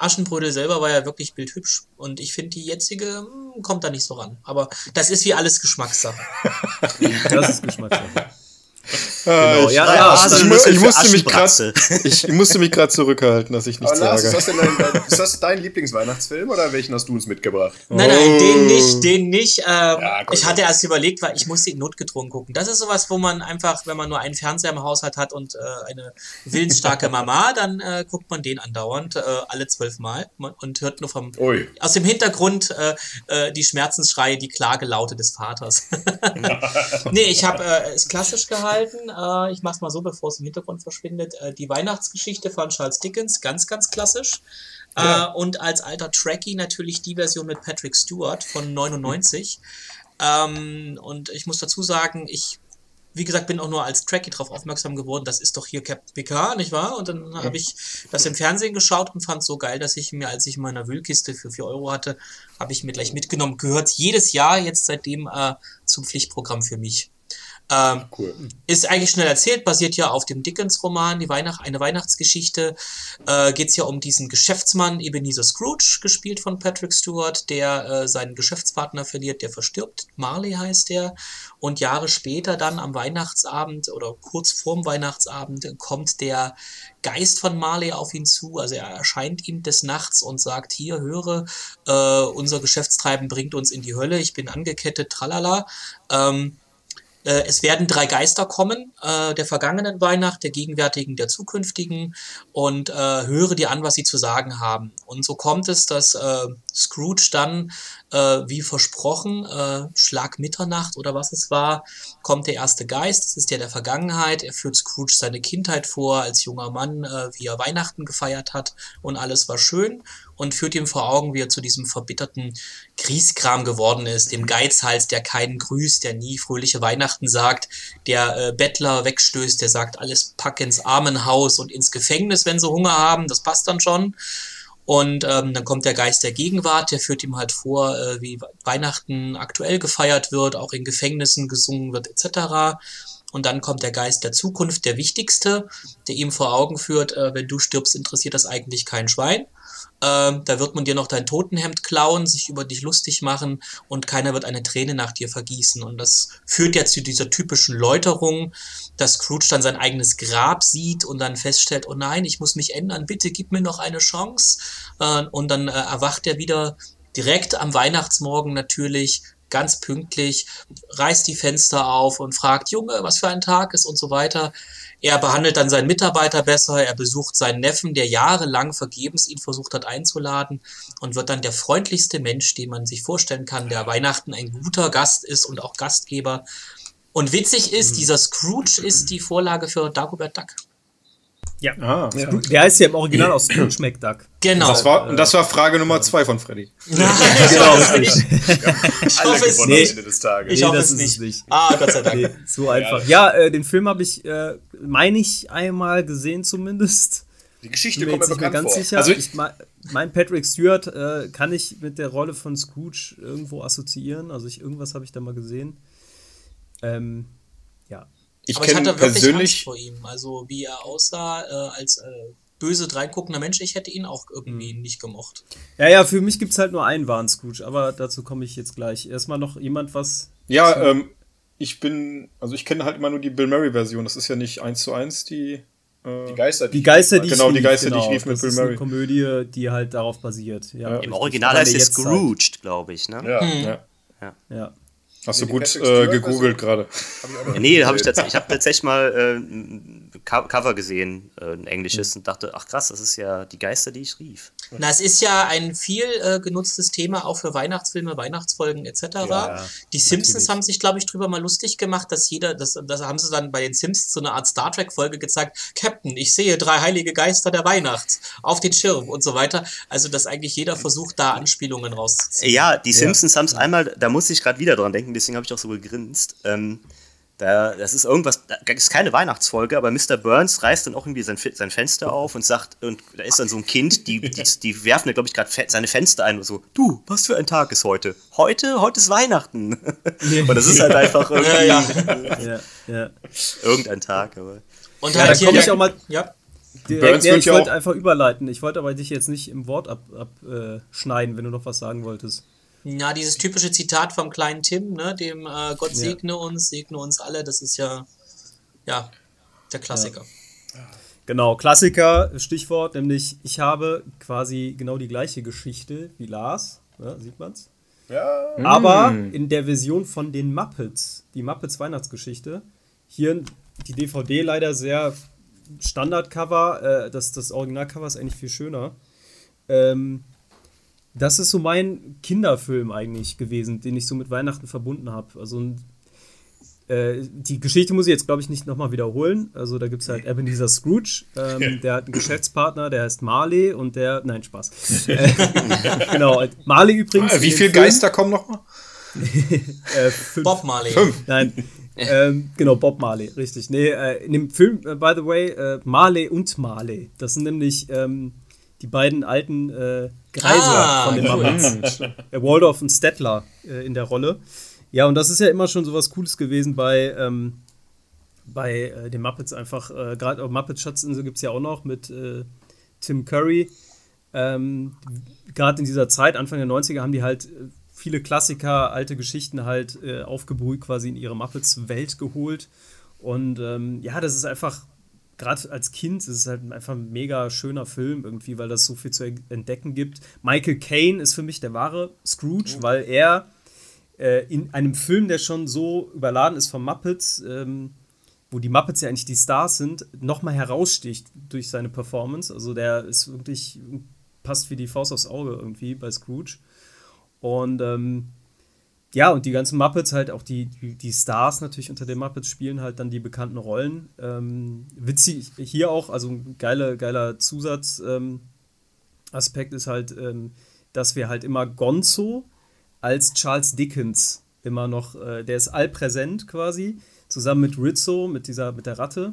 Aschenbrödel selber war ja wirklich bildhübsch und ich finde die jetzige hm, kommt da nicht so ran. Aber das ist wie alles Geschmackssache. Das ist Geschmackssache. Genau, ja, ich, musste mich grad, Aschenbratze. ich musste mich gerade zurückhalten, dass ich nichts Lars, ist das, sage. denn dein, ist das dein Lieblingsweihnachtsfilm oder welchen hast du uns mitgebracht? Nein, nein, Oh. den nicht, den nicht. Ähm, Ja, ich hatte erst überlegt, weil ich musste ihn notgedrungen gucken. Das ist sowas, wo man einfach, wenn man nur einen Fernseher im Haushalt hat und äh, eine willensstarke Mama, dann äh, guckt man den andauernd, äh, alle zwölf Mal und hört nur vom Ui. aus dem Hintergrund äh, äh, die Schmerzensschreie, die Klagelaute des Vaters. nee, ich habe äh, es klassisch gehalten. Äh, ich mach's mal so, bevor es im Hintergrund verschwindet. Äh, die Weihnachtsgeschichte von Charles Dickens, ganz, ganz klassisch. Äh, und als alter Trekkie natürlich die Version mit Patrick Stewart von 99. Ähm, und ich muss dazu sagen, ich wie gesagt, bin auch nur als Trekkie darauf aufmerksam geworden, das ist doch hier Captain Picard, nicht wahr? Und dann habe ich das im Fernsehen geschaut und fand es so geil, dass ich mir, als ich in meiner Wühlkiste für 4 Euro hatte, habe ich mir gleich mitgenommen. Gehört jedes Jahr jetzt seitdem äh, zum Pflichtprogramm für mich. Ähm, Cool. ist eigentlich schnell erzählt, basiert ja auf dem Dickens-Roman, die Weihnacht, eine Weihnachtsgeschichte. Äh, Geht es ja um diesen Geschäftsmann Ebenezer Scrooge, gespielt von Patrick Stewart, der äh, seinen Geschäftspartner verliert, der verstirbt. Marley heißt der. Und Jahre später dann am Weihnachtsabend oder kurz vorm Weihnachtsabend kommt der Geist von Marley auf ihn zu. Also er erscheint ihm des Nachts und sagt, hier, höre, äh, unser Geschäftstreiben bringt uns in die Hölle, ich bin angekettet, tralala. Ähm, äh, es werden drei Geister kommen, äh, der vergangenen Weihnacht, der gegenwärtigen, der zukünftigen, und äh, höre dir an, was sie zu sagen haben. Und so kommt es, dass äh, Scrooge dann, äh, wie versprochen, äh, Schlag Mitternacht oder was es war, kommt der erste Geist, das ist der der Vergangenheit. Er führt Scrooge seine Kindheit vor, als junger Mann, äh, wie er Weihnachten gefeiert hat und alles war schön und führt ihm vor Augen, wie er zu diesem verbitterten Grieskram geworden ist, dem Geizhals, der keinen grüßt, der nie fröhliche Weihnachten sagt, der äh, Bettler wegstößt, der sagt, alles pack ins Armenhaus und ins Gefängnis, wenn sie Hunger haben, das passt dann schon. Und ähm, dann kommt der Geist der Gegenwart, der führt ihm halt vor, äh, wie Weihnachten aktuell gefeiert wird, auch in Gefängnissen gesungen wird, etc. Und dann kommt der Geist der Zukunft, der wichtigste, der ihm vor Augen führt, äh, wenn du stirbst, interessiert das eigentlich kein Schwein. Ähm, da wird man dir noch dein Totenhemd klauen, sich über dich lustig machen und keiner wird eine Träne nach dir vergießen. Und das führt ja zu dieser typischen Läuterung, dass Scrooge dann sein eigenes Grab sieht und dann feststellt, oh nein, ich muss mich ändern, bitte gib mir noch eine Chance. Äh, und dann äh, erwacht er wieder direkt am Weihnachtsmorgen natürlich ganz pünktlich, reißt die Fenster auf und fragt, Junge, was für ein Tag ist und so weiter. Er behandelt dann seinen Mitarbeiter besser, er besucht seinen Neffen, der jahrelang vergebens ihn versucht hat einzuladen und wird dann der freundlichste Mensch, den man sich vorstellen kann, der Weihnachten ein guter Gast ist und auch Gastgeber. Und witzig ist, dieser Scrooge ist die Vorlage für Dagobert Duck. Ah, Der heißt ja im Original auch Scrooge McDuck. Genau. das war, und das war Frage Nummer zwei von Freddy. Genau, richtig. ich Alle hoffe es gewonnen am nicht. Ende des Tages. Ich hoffe das es ist nicht. es nicht. Ah, Gott sei Dank. Nee, so einfach. Ja, äh, den Film habe ich, äh, meine ich, einmal gesehen zumindest. Die Geschichte kommt mir bekannt ganz vor. sicher. Also ich, mein- Patrick Stewart äh, kann ich mit der Rolle von Scrooge irgendwo assoziieren. Also ich, irgendwas habe ich da mal gesehen. Ähm, ja. Ich Aber ich kenne hatte wirklich Angst persönlich. vor ihm. Also wie er aussah äh, als äh, böse dreinguckender Mensch, ich hätte ihn auch irgendwie Mhm. nicht gemocht. Ja, ja, für mich gibt es halt nur einen wahren Scrooge, aber dazu komme ich jetzt gleich. Erstmal noch jemand was. Ja, ähm, ich bin, also ich kenne halt immer nur die Bill Murray-Version. Das ist ja nicht eins zu eins die. Äh, Die Geister, Die Geister, die Genau, ich die rief, Geister, die ich genau. rief mit das Bill ist eine Murray. Komödie, die halt darauf basiert. Ja, Im richtig. Im Original heißt es. Scrooged, glaube ich, ne? Ja. ja. Ja. Hast du gut äh, gegoogelt gerade. Hab ich auch noch Nee, nicht hab ich, gesehen. tats ich habe tatsächlich mal äh, Cover gesehen, äh, ein englisches, und dachte, ach krass, das ist ja die Geister, die ich rief. Na, es ist ja ein viel äh, genutztes Thema auch für Weihnachtsfilme, Weihnachtsfolgen etc. Ja, die Simpsons natürlich. haben sich, glaube ich, drüber mal lustig gemacht, dass jeder, das, das haben sie dann bei den Simpsons so eine Art Star Trek-Folge gezeigt. Captain, ich sehe drei heilige Geister der Weihnacht auf den Schirm und so weiter. Also, dass eigentlich jeder versucht, da Anspielungen rauszuziehen. Ja, die Simpsons haben es einmal, da musste ich gerade wieder dran denken, deswegen habe ich auch so gegrinst. Ähm, da, das ist irgendwas, das ist keine Weihnachtsfolge, aber Mr. Burns reißt dann auch irgendwie sein, sein Fenster auf und sagt, und da ist dann so ein Kind, die, die, die werfen ja, glaube ich, gerade seine Fenster ein und so, du, was für ein Tag ist heute? Heute, heute ist Weihnachten. und das ist halt einfach irgendwie Ja, Ja, ja. irgendein Tag, aber. Und Ja, halt hier komme ich auch mal ja. direkt. Wird ich wollte einfach überleiten. Ich wollte aber dich jetzt nicht im Wort abschneiden, ab, äh, schneiden, wenn du noch was sagen wolltest. Ja, dieses typische Zitat vom kleinen Tim, ne, dem äh, Gott Ja. segne uns, segne uns alle, das ist ja, ja, der Klassiker. Genau, Klassiker, Stichwort, nämlich ich habe quasi genau die gleiche Geschichte wie Lars, ja, sieht man's? Ja, Aber in der Version von den Muppets, die Muppets Weihnachtsgeschichte. Hier die DVD leider sehr Standardcover, äh, das, das Originalcover ist eigentlich viel schöner. Ähm, das ist so mein Kinderfilm eigentlich gewesen, den ich so mit Weihnachten verbunden habe. Also äh, die Geschichte muss ich jetzt, glaube ich, nicht nochmal wiederholen. Also da gibt es halt Ebenezer Scrooge, ähm, der hat einen Geschäftspartner, der heißt Marley und der, nein, Spaß. Äh, genau, Marley übrigens. Wie viele Geister kommen noch mal? Äh, fünf. Bob Marley. Nein, ähm, genau, Bob Marley, richtig. Nee, äh, in dem Film, äh, by the way, äh, Marley und Marley. Das sind nämlich ähm, die beiden alten äh, Greise Ah, von den. Muppets. Äh, Waldorf und Stettler äh, in der Rolle. Ja, und das ist ja immer schon so was Cooles gewesen bei, ähm, bei äh, den Muppets einfach. Äh, Gerade auf Muppets Schatzinsel gibt es ja auch noch mit äh, Tim Curry. Ähm, Gerade in dieser Zeit, Anfang der 90er, haben die halt äh, viele Klassiker, alte Geschichten halt äh, aufgebrüht, quasi in ihre Muppets-Welt geholt. Und ähm, ja, das ist einfach, gerade als Kind, ist es halt einfach ein mega schöner Film irgendwie, weil das so viel zu entdecken gibt. Michael Caine ist für mich der wahre Scrooge, weil er äh, in einem Film, der schon so überladen ist von Muppets, ähm, wo die Muppets ja eigentlich die Stars sind, nochmal heraussticht durch seine Performance. Also der ist wirklich, passt wie die Faust aufs Auge irgendwie bei Scrooge. Und ähm, ja, und die ganzen Muppets halt, auch die, die, Stars natürlich unter den Muppets spielen halt dann die bekannten Rollen. Ähm, witzig hier auch, also ein geiler, geiler Zusatz. Ähm, ist halt, ähm, dass wir halt immer Gonzo als Charles Dickens immer noch, äh, der ist allpräsent quasi, zusammen mit Rizzo, mit dieser, mit der Ratte.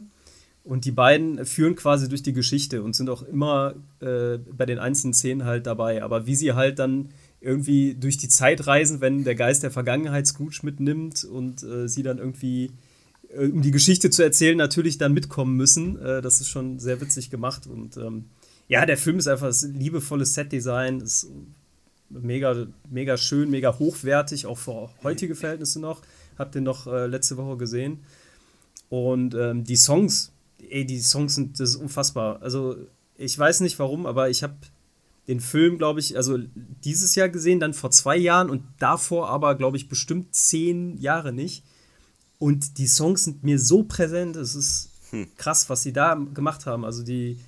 Und die beiden führen quasi durch die Geschichte und sind auch immer äh, bei den einzelnen Szenen halt dabei. Aber wie sie halt dann irgendwie durch die Zeit reisen, wenn der Geist der Vergangenheit Scrooge mitnimmt und äh, sie dann irgendwie, äh, um die Geschichte zu erzählen, natürlich dann mitkommen müssen. Äh, das ist schon sehr witzig gemacht. Und ähm, ja, der Film ist einfach das liebevolles Setdesign, ist mega, mega schön, mega hochwertig, auch für heutige Verhältnisse noch. Habt ihr noch äh, letzte Woche gesehen. Und ähm, die Songs, ey, die Songs sind, das ist unfassbar. Also, ich weiß nicht warum, aber ich habe den Film, glaube ich, also dieses Jahr gesehen, dann vor zwei Jahren und davor aber, glaube ich, bestimmt zehn Jahre nicht. Und die Songs sind mir so präsent, es ist krass, was sie da gemacht haben. Also die,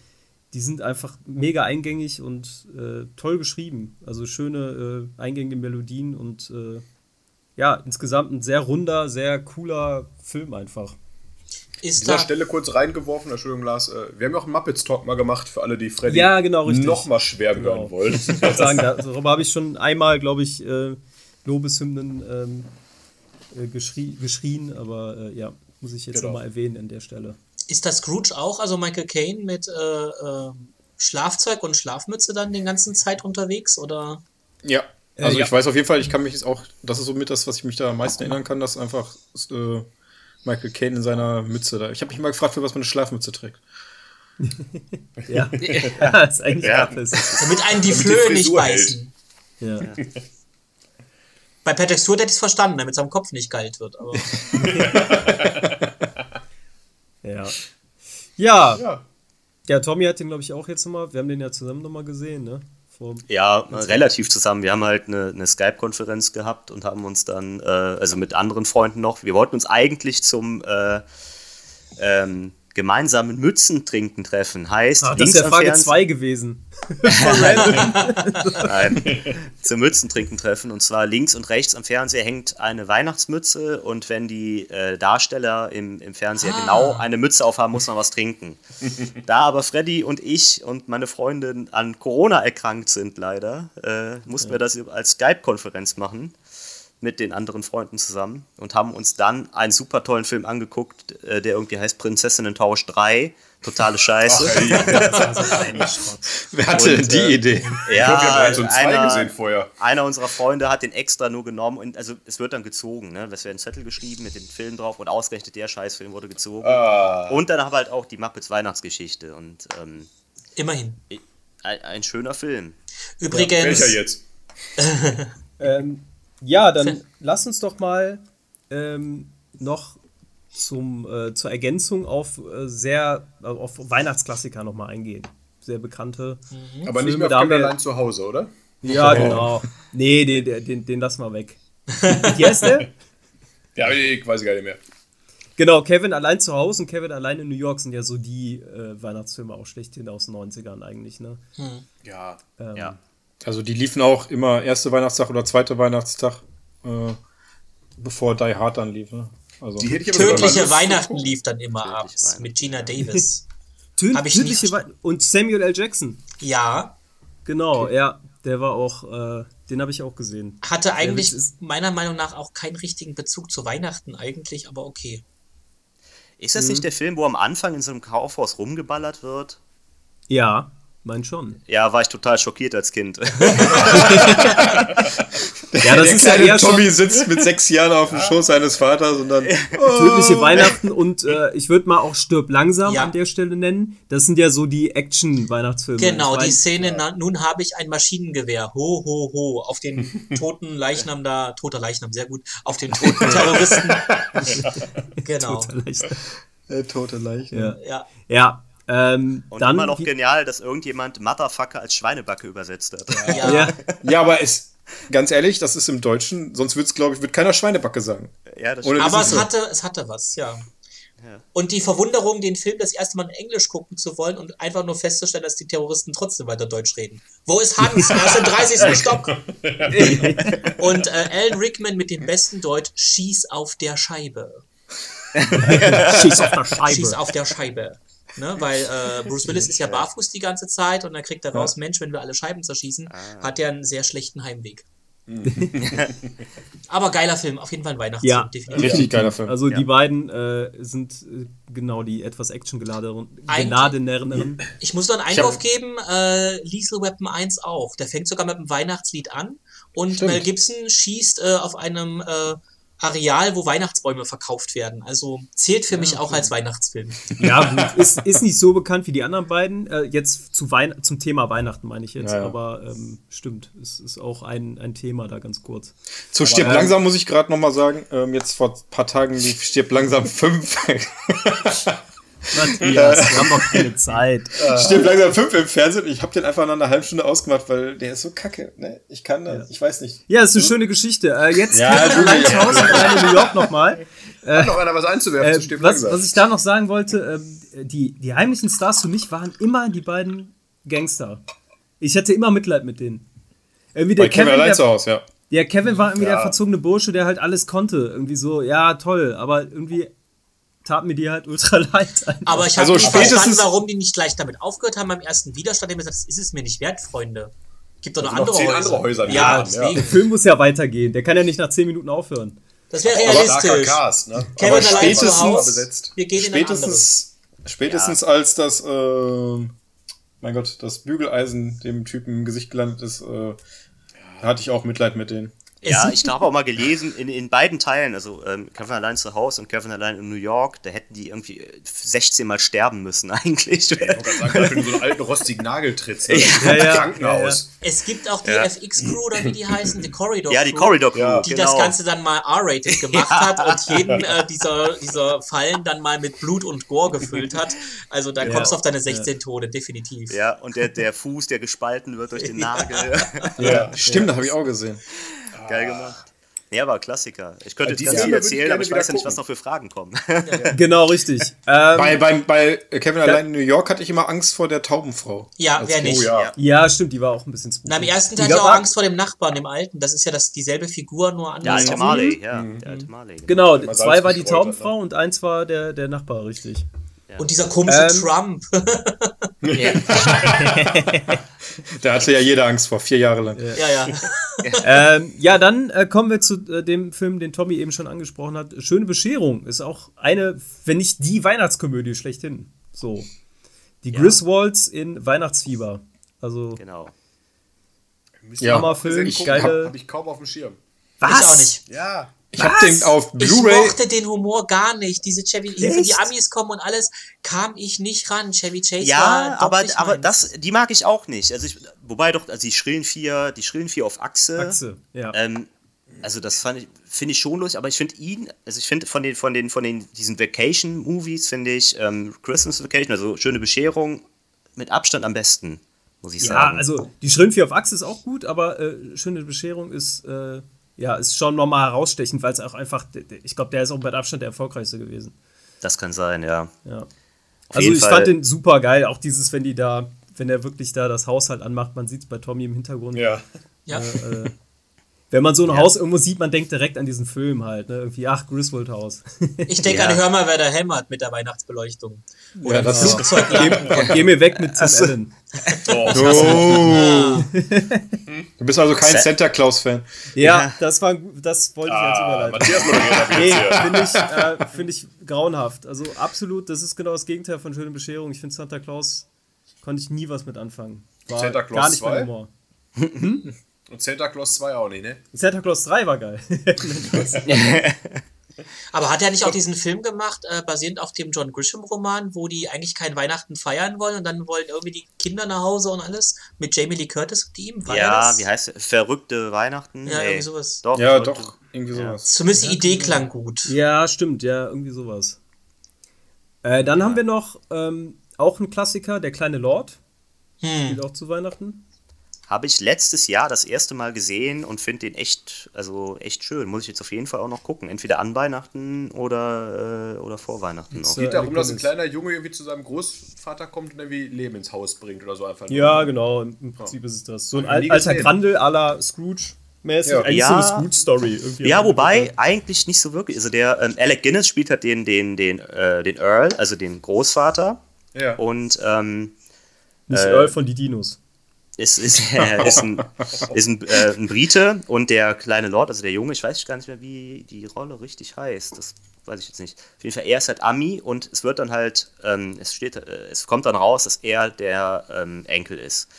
die sind einfach mega eingängig und äh, toll geschrieben. Also schöne, äh, eingängige Melodien und äh, ja, insgesamt ein sehr runder, sehr cooler Film einfach. An Ist dieser da, Stelle kurz reingeworfen, Entschuldigung, Lars. Äh, wir haben ja auch einen Muppets-Talk mal gemacht für alle, die Freddy Ja, genau, richtig. noch mal schwer Genau. hören wollen. Ich wollte sagen, da- darüber habe ich schon einmal, glaube ich, äh, Lobeshymnen ähm, äh, geschrie geschrien, aber äh, ja, muss ich jetzt Genau. nochmal erwähnen an der Stelle. Ist das Scrooge auch, also Michael Caine mit äh, äh, Schlafzeug und Schlafmütze dann die ganze Zeit unterwegs? Oder? Ja. Also ja. ich weiß auf jeden Fall, ich kann mich jetzt auch, das ist so mit das, was ich mich da am meisten erinnern kann, dass einfach äh, Michael Caine in seiner Mütze da. Ich habe mich mal gefragt, für was man eine Schlafmütze trägt. Ja, ja ist eigentlich Ja. Damit einen die Damit die Flöhe nicht beißen. Ja. Bei Per Textur hätte ich es verstanden, damit es am Kopf nicht kalt wird. Aber Ja. Ja, Ja. ja, Tommy hat den, glaube ich, auch jetzt nochmal. Wir haben den ja zusammen nochmal gesehen, ne? Vor, Ja, relativ zusammen. Wir haben halt eine, eine Skype-Konferenz gehabt und haben uns dann, äh, also mit anderen Freunden noch, wir wollten uns eigentlich zum äh, ähm, gemeinsamen Mützentrinken treffen. Heißt, ah, das ist ja Frage Fernsehen- 2 gewesen. Nein, zum Mützentrinken treffen. Und zwar links und rechts am Fernseher hängt eine Weihnachtsmütze und wenn die äh, Darsteller im, im Fernseher Ah. genau eine Mütze aufhaben, muss man was trinken. da aber Freddy und ich und meine Freundin an Corona erkrankt sind leider, äh, mussten wir das als Skype-Konferenz machen mit den anderen Freunden zusammen und haben uns dann einen super tollen Film angeguckt, äh, der irgendwie heißt Prinzessinnen-Tausch 3. Totale Scheiße. Wer hatte Und, die äh, Idee? Ich glaube, wir zwei einer- gesehen vorher. einer unserer Freunde hat den extra nur genommen und also es wird dann gezogen, ne? Es werden Zettel geschrieben mit dem Film drauf und ausgerechnet der Scheißfilm wurde gezogen. Ah. Und dann haben wir halt auch die Muppets Weihnachtsgeschichte und ähm, immerhin. ein, ein schöner Film. Übrigens, Welcher jetzt? ähm, ja, dann lass uns doch mal ähm, noch zum, äh, zur Ergänzung auf äh, sehr äh, auf Weihnachtsklassiker nochmal eingehen. Sehr bekannte. Aber nicht mehr auf allein zu Hause, oder? Ja, genau. Nee, den, den, den, lassen wir weg. Wie heißt der? Ja, ich weiß gar nicht mehr. Genau, Kevin allein zu Hause und Kevin allein in New York sind ja so die äh, Weihnachtsfilme auch schlechthin aus den 90ern eigentlich, ne? Ja. Ähm, Ja. Also die liefen auch immer erste Weihnachtstag oder zweite Weihnachtstag, äh, bevor Die Hard dann lief. Ne? Also, tödliche Weihnachten lief dann immer Tödliche abends Weihnachten. mit Gina Davis. Tö Hab ich tödliche verstanden. Wei- und Samuel L. Jackson. ja, Genau, ja. Der war auch, äh, den habe ich auch gesehen. hatte eigentlich meiner Meinung nach auch keinen richtigen Bezug zu Weihnachten eigentlich, aber okay. Ist das nicht der Film, wo am Anfang in so einem Kaufhaus rumgeballert wird? Ja, mein schon. Ja, war ich total schockiert als Kind. Ja, das ist ja eher schon Tommy sitzt mit sechs Jahren auf dem Schoß seines Vaters und dann. tödliche Weihnachten und äh, ich würde mal auch Stirb langsam Ja. an der Stelle nennen. Das sind ja so die Action-Weihnachtsfilme. Genau, die Szene, na, nun habe ich ein Maschinengewehr, ho, ho, ho, auf den toten Leichnam da, toter Leichnam, sehr gut, auf den toten Terroristen. genau, Der tote Leiche. Ja, ja. ja ähm, Und dann immer noch genial, dass irgendjemand Motherfucker als Schweinebacke übersetzt hat. Ja, Ja, Ja, aber es, ganz ehrlich, das ist im Deutschen, sonst wird's, glaube ich, wird keiner Schweinebacke sagen. Ja, das Oder stimmt. aber es so. hatte, es hatte was, ja. Und die Verwunderung, den Film das erste Mal in Englisch gucken zu wollen und einfach nur festzustellen, dass die Terroristen trotzdem weiter Deutsch reden. Wo ist Hans? Er ist im 30. Stock. Und äh, Alan Rickman mit dem besten Deutsch, schieß auf der Scheibe. Schieß auf der Scheibe. Schieß auf der Scheibe. Ne, weil äh, Bruce Willis ist ja barfuß die ganze Zeit und dann kriegt er raus, Mensch, wenn wir alle Scheiben zerschießen, hat er einen sehr schlechten Heimweg. Aber geiler Film, auf jeden Fall ein Weihnachtsfilm, Ja. definitiv. Richtig geiler Film. Also Ja. die beiden äh, sind äh, genau die etwas actiongeladeneren. Ich muss noch einen Einwurf geben, äh, Lethal Weapon 1 auch. Der fängt sogar mit einem Weihnachtslied an und Stimmt. Mel Gibson schießt äh, auf einem äh, Areal, wo Weihnachtsbäume verkauft werden. Also zählt für mich auch als Weihnachtsfilm. Ja, gut, ist, ist nicht so bekannt wie die anderen beiden. Äh, jetzt zu Wein zum Thema Weihnachten meine ich jetzt, Ja, ja. aber ähm, stimmt, es ist auch ein, ein Thema da ganz kurz. Zu Stirb ähm, langsam muss ich gerade noch mal sagen, ähm, jetzt vor ein paar Tagen lief Stirb langsam 5. Matthias, wir haben noch keine Zeit. Stirb langsam 5 im Fernsehen. Ich habe den einfach nach einer halben Stunde ausgemacht, weil der ist so kacke. Ne? Ich kann das, ich weiß nicht. Ja, ist eine schöne Geschichte. Äh, jetzt Ja, du- allein in New York nochmal. Hat noch einer was einzuwerfen Äh, was, langsam? was ich da noch sagen wollte, ähm, die, die heimlichen Stars für mich waren immer die beiden Gangster. Ich hatte immer Mitleid mit denen. Irgendwie der Bei Kevin Kevin, allein zu Hause, ja. ja, Kevin war irgendwie Ja. der verzogene Bursche, der halt alles konnte. Irgendwie so, ja, toll, aber irgendwie tat mir die halt ultra leid. einfach. Aber ich habe Also nicht spätestens- verstanden, warum die nicht gleich damit aufgehört haben beim ersten Widerstand. Die haben gesagt, das ist es mir nicht wert, Freunde. Gibt doch noch Also noch andere zehn Häuser. andere Häuser ja, nebenan, ja. der Film muss ja weitergehen. Der kann ja nicht nach 10 Minuten aufhören. Das wäre Aber realistisch. Cast, ne? Kevin Aber spätestens- besetzt. Wir gehen in ein anderes. Spätestens, Spätestens als das, äh, mein Gott, das Bügeleisen dem Typen im Gesicht gelandet ist, äh, hatte ich auch Mitleid mit denen. Ja, ich habe auch mal gelesen, in, in beiden Teilen, also ähm, Kevin allein zu Hause und Kevin allein in New York, da hätten die irgendwie 16 Mal sterben müssen eigentlich. Ich wollte gerade sagen, dafür nur so einen alten rostigen Nagel trittst. Ja, ja, Krankenhaus. Es gibt auch die Ja. FX-Crew, oder wie die heißen, die Corridor Ja, die Crew, Corridor Crew, Ja. die genau. das Ganze dann mal R-rated gemacht hat und jeden äh, dieser, dieser Fallen dann mal mit Blut und Gore gefüllt hat. Also da kommst du auf deine 16 Tode, definitiv. Ja, und der, der Fuß, der gespalten wird durch den Nagel. Ja, stimmt, das habe ich auch gesehen. Geil gemacht. Ja, aber Klassiker. Ich könnte Ja, jetzt die ganz viel erzählen, aber ich weiß ja nicht, was noch für Fragen kommen. Genau, richtig. Ähm, Bei, bei, bei Kevin allein in New York hatte ich immer Angst vor der Taubenfrau. Ja, wer nicht. Oh ja. ja, stimmt, die war auch ein bisschen spooky. Na, im ersten Teil hatte ich auch war- Angst vor dem Nachbarn, dem Alten. Das ist ja das, dieselbe Figur, nur Der anders. alte Marley, ja. Der alte Marley. Genau, man zwei war die Taubenfrau und eins war der, der Nachbar, richtig. Und dieser komische Ähm. Trump. Da hatte ja jeder Angst vor, vier Jahre lang. ja, ja. ähm, ja, dann äh, kommen wir zu äh, dem Film, den Tommy eben schon angesprochen hat. Schöne Bescherung ist auch eine, wenn nicht die Weihnachtskomödie schlechthin. So. Die Griswolds in Weihnachtsfieber. Also, Genau. Ja, Hammerfilm, ich geile. Habe hab ich kaum auf dem Schirm. was? Ich auch nicht. Ja. Ich habe den auf Ich Blu-ray. mochte den Humor gar nicht. Diese Chevy, wenn die Echt? Amis kommen und alles, kam ich nicht ran. Chevy Chase war Ja, doch aber, nicht aber meins. das, die mag ich auch nicht. Also ich, wobei doch, also die schrillen vier, die schrillen vier auf Achse. Achse, ja. Ähm, also das fand ich, finde ich schon lustig, aber ich finde ihn, also ich finde von den, von den, von den, diesen Vacation-Movies finde ich ähm, Christmas Vacation, also schöne Bescherung, mit Abstand am besten, muss ich Ja, sagen. also die Schrimpfi auf Achse ist auch gut, aber äh, schöne Bescherung ist, äh, ja, ist schon nochmal herausstechend, weil es auch einfach, ich glaube, der ist auch mit Abstand der erfolgreichste gewesen. Das kann sein, ja. Ja. Also ich Fall. fand den super geil, auch dieses, wenn die da, wenn er wirklich da das Haus halt anmacht, man sieht es bei Tommy im Hintergrund. Ja. ja. Äh, wenn man so ein Haus irgendwo sieht, man denkt direkt an diesen Film halt, ne? Irgendwie, ach, Griswold Haus. Ich denke Ja. an Hör mal, wer da hämmert mit der Weihnachtsbeleuchtung. Ja, das ist, geh, geh mir weg mit Tim Allen. oh. Du bist also kein Sa- Santa Claus-Fan. Ja, Ja. das war, das wollte ich als Ah, ab Nee, jetzt finde ich, äh, find ich grauenhaft. Also absolut, das ist genau das Gegenteil von Schöne Bescherung. Ich finde Santa Claus, konnte ich nie was mit anfangen. War Santa Claus gar nicht 2? mein Humor. Und Santa Claus 2 auch nicht, ne? Santa Claus 3 war geil. Aber hat er nicht auch diesen Film gemacht, äh, basierend auf dem John Grisham-Roman, wo die eigentlich kein Weihnachten feiern wollen und dann wollen irgendwie die Kinder nach Hause und alles mit Jamie Lee Curtis und ihm? War Ja, das? wie heißt er? Verrückte Weihnachten? Ja, irgendwie sowas. Doch, Ja, verrückte- doch, irgendwie sowas. Zumindest die Idee klang gut. ja, stimmt, ja, irgendwie sowas. Äh, dann haben wir noch ähm, auch einen Klassiker, Der kleine Lord. Hm. Spielt auch zu Weihnachten. Habe ich letztes Jahr das erste Mal gesehen und finde den echt, also echt schön. Muss ich jetzt auf jeden Fall auch noch gucken. Entweder an Weihnachten oder, äh, oder vor Weihnachten noch. Jetzt, Geht darum, dass ein kleiner Junge irgendwie zu seinem Großvater kommt und irgendwie Leben ins Haus bringt oder so einfach. Ja, genau, im im Prinzip ist es das. So ein al alter. Grandel à la Scrooge-mäßig. Ja. Eigentlich Ja. so eine Scrooge-Story. irgendwie. Ja, wobei eigentlich nicht so wirklich. Also der ähm, Alec Guinness spielt halt den, den, den, äh, den Earl, also den Großvater. Ja. Und ähm, Nicht äh, Earl von die Dinos. Ist, ist, äh, ist, ein, ist ein, äh, ein Brite und der kleine Lord, also der Junge, ich weiß gar nicht mehr, wie die Rolle richtig heißt. Das weiß ich jetzt nicht. Auf jeden Fall, er ist halt Ami und es wird dann halt, ähm, es steht, äh, es kommt dann raus, dass er der ähm, Enkel ist.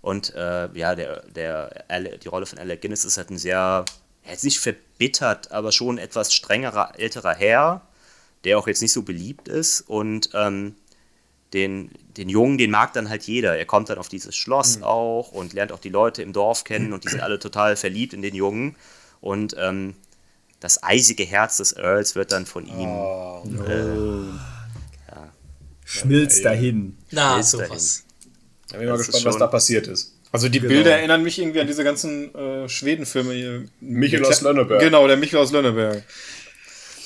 Und äh, ja, der, der, die Rolle von Alec Guinness ist halt ein sehr, jetzt nicht verbittert, aber schon etwas strengerer älterer Herr, der auch jetzt nicht so beliebt ist und ähm, den, den Jungen, den mag dann halt jeder. Er kommt dann auf dieses Schloss Mhm. auch und lernt auch die Leute im Dorf kennen und die sind alle total verliebt in den Jungen. Und ähm, das eisige Herz des Earls wird dann von ihm. Oh. Schmilzt dahin. Na, Ist sowas. Da bin ich mal Das gespannt, was da passiert ist. Also die Genau. Bilder erinnern mich irgendwie an diese ganzen äh, Schwedenfilme hier. Michael aus Lönneberg. Genau, der Michael aus Lönneberg.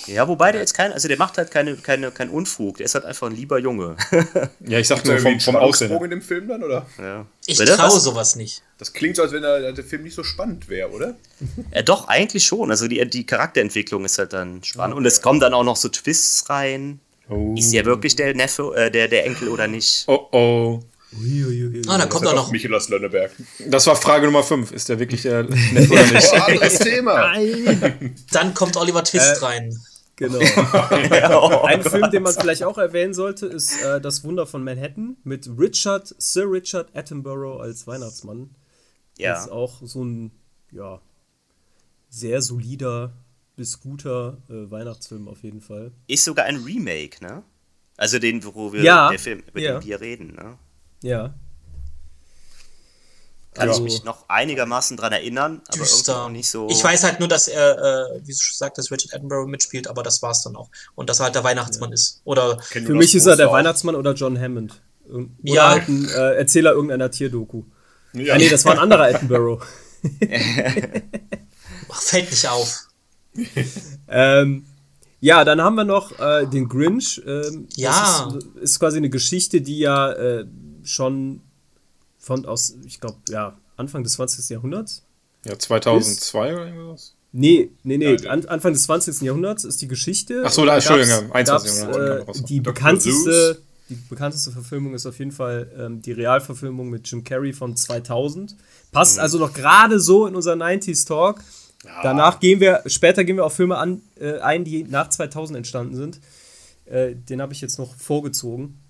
Ja, wobei der jetzt kein, also der macht halt keine, keine, kein Unfug, der ist halt einfach ein lieber Junge. Ja, ich sag nur vom, vom Aussehen. in dem Film dann, oder? ja. Ich traue Was? sowas nicht. Das klingt so, als wenn der, der Film nicht so spannend wäre, oder? Ja, doch, eigentlich schon. Also die, die Charakterentwicklung ist halt dann spannend. Und es kommen dann auch noch so Twists rein. Oh. Ist der wirklich der Neffe, äh, der, der Enkel oder nicht? Oh oh. Uiuiui. Ah, dann kommt auch noch. Michael aus Lönneberg. Das war Frage Nummer 5. Ist der wirklich der Neffe oder nicht? Oh, anderes Thema. Nein. Dann kommt Oliver Twist Äh, rein. Genau. Oh Ein Film, den man vielleicht auch erwähnen sollte, ist äh, Das Wunder von Manhattan mit Richard, Sir Richard Attenborough als Weihnachtsmann. Das ist Ja. auch so ein, ja, sehr solider bis guter äh, Weihnachtsfilm auf jeden Fall. Ist sogar ein Remake, ne? Also den, wo wir, Ja, der Film, mit ja. dem wir reden, ne? Ja. Kann Also- ich mich noch einigermaßen dran erinnern, aber irgendwie Düster. auch nicht so. Ich weiß halt nur, dass er, äh, wie du schon sagt, dass Richard Attenborough mitspielt, aber das war's dann auch. Und dass er halt der Weihnachtsmann ist. Oder Für mich ist er der auch. Weihnachtsmann oder John Hammond. Oder Ja. halt ein äh, Erzähler irgendeiner Tierdoku. Ja. Ah, nee, das war ein anderer Attenborough. ach, fällt nicht auf. Ähm, ja, dann haben wir noch äh, den Grinch. Ähm, Ja. Das ist, ist quasi eine Geschichte, die ja äh, schon von aus, ich glaube, ja, Anfang des 20. Jahrhunderts. Ja, 2002 oder irgendwas? Nee, nee, nee, Ja, an, Anfang des 20. Jahrhunderts ist die Geschichte. Ach so, da, Entschuldigung, ja, 21. gab's, Jahrhundert, äh, die, Dr. bekannteste, die bekannteste Verfilmung ist auf jeden Fall ähm, die Realverfilmung mit Jim Carrey von 2000. Passt also noch gerade so in unser 90s Talk. Danach gehen wir, später gehen wir auf Filme an, äh, ein, die nach 2000 entstanden sind. Äh, den habe ich jetzt noch vorgezogen.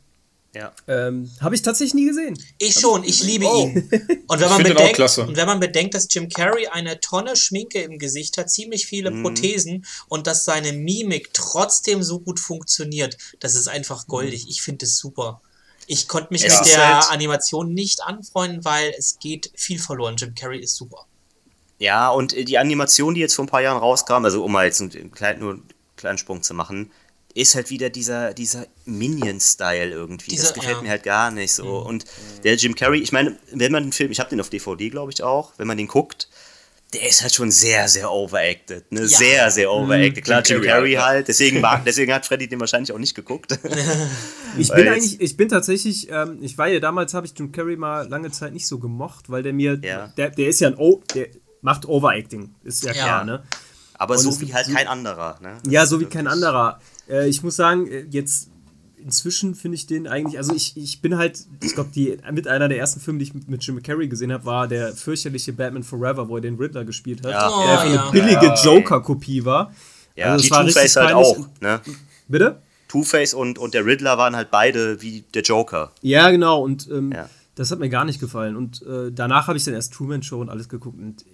Ja. Ähm, habe ich tatsächlich nie gesehen. Ich schon, ich liebe Oh. ihn. Und wenn, man find ihn auch bedenkt, klasse. und wenn man bedenkt, dass Jim Carrey eine Tonne Schminke im Gesicht hat, ziemlich viele Mhm. Prothesen und dass seine Mimik trotzdem so gut funktioniert, das ist einfach goldig. Ich finde es super. Ich konnte mich Es mit der halt- Animation nicht anfreunden, weil es geht viel verloren. Jim Carrey ist super. Ja, und äh, die Animation, die jetzt vor ein paar Jahren rauskam, also um mal jetzt einen kleinen, nur einen kleinen Sprung zu machen, ist halt wieder dieser, dieser Minion-Style irgendwie. das Dieser- gefällt ja. mir halt gar nicht so. Und der Jim Carrey, ich meine, wenn man den Film, ich habe den auf DVD, glaube ich auch, wenn man den guckt, der ist halt schon sehr, sehr overacted. Ne? Sehr, sehr overacted. Klar, Jim Carrey halt, deswegen, mag, deswegen hat Freddy den wahrscheinlich auch nicht geguckt. Ich bin eigentlich, ich bin tatsächlich, ähm, ich war ja damals, habe ich Jim Carrey mal lange Zeit nicht so gemocht, weil der mir, Ja. der, der ist ja ein, o der macht Overacting, ist ja, Ja. klar, ne? Aber Und so wie halt kein anderer. Ne? Das Ja, so wie kein anderer. Äh, ich muss sagen, äh, jetzt inzwischen finde ich den eigentlich, also ich, ich bin halt, ich glaube, die mit einer der ersten Filme, die ich mit, Jim Carrey gesehen habe, war der fürchterliche Batman Forever, wo er den Riddler gespielt hat. Ja. Oh, der einfach ja. eine billige Joker-Kopie war. Ja, Also die Two-Face halt auch. Ne? Bitte? Two-Face und, und der Riddler waren halt beide wie der Joker. Ja, genau. Und ähm, Ja. das hat mir gar nicht gefallen. Und äh, danach habe ich dann erst Truman Show und alles geguckt. Und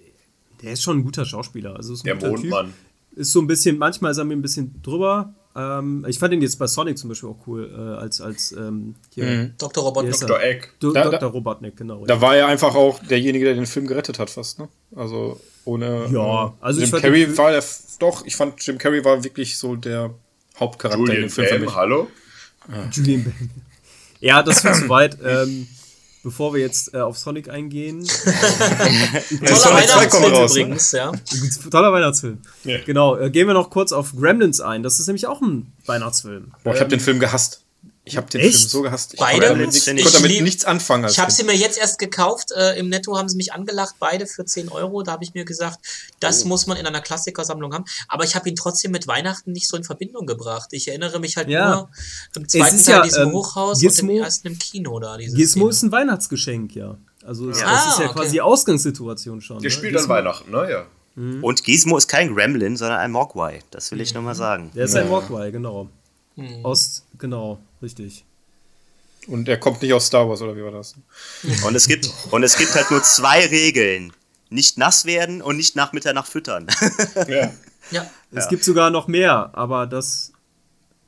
der ist schon ein guter Schauspieler. Also ist ein Der guter Mondmann. Typ. Ist so ein bisschen, manchmal ist er mir ein bisschen drüber. Ähm, ich fand ihn jetzt bei Sonic zum Beispiel auch cool, äh, als, als ähm, hier, Dr. Wie Robotnik. Dr. Egg. Du, Da- da- Dr. Robotnik, genau. Da war er einfach auch derjenige, der den Film gerettet hat, fast, ne? Also ohne. Ja, äh, also ich Jim fand Carrey war der. Doch, ich fand Jim Carrey war wirklich so der Hauptcharakter in Julian dem Film für mich. Bam, hallo? Julian Bam. Ja, das führt zu weit. Ähm, bevor wir jetzt äh, auf Sonic eingehen. Toller Sonic 2 kommt Weihnachtsfilm raus, ne? übrigens, ja. Toller Weihnachtsfilm. Ja. Genau, äh, gehen wir noch kurz auf Gremlins ein. Das ist nämlich auch ein Weihnachtsfilm. Boah, ich habe den Film gehasst. Ich habe den Echt? Film so gehasst. Ich Beide? konnte damit, Ich ich konnte damit nichts anfangen. Ich habe sie mir jetzt erst gekauft. Äh, Im Netto haben sie mich angelacht, beide für 10 Euro. Da habe ich mir gesagt, das muss man in einer Klassikersammlung haben. Aber ich habe ihn trotzdem mit Weihnachten nicht so in Verbindung gebracht. Ich erinnere mich halt Ja. nur im zweiten ist Teil ja, diesem ähm, Hochhaus Gizmo- und im ersten im Kino da. Gizmo Szene. ist ein Weihnachtsgeschenk, ja. Also das, Ja. das ist Ah, ja okay. quasi die Ausgangssituation schon. Der ne? spielt an Gizmo- Weihnachten, ne? Ja. Und Gizmo ist kein Gremlin, sondern ein Mogwai. Das will ich nochmal sagen. Der ist ein Walkway, genau. Hm. Aus, genau, richtig. Und er kommt nicht aus Star Wars, oder wie war das? Und es gibt, und es gibt halt nur zwei Regeln. Nicht nass werden und nicht nach Mitternacht füttern. ja. Ja. Es gibt sogar noch mehr, aber das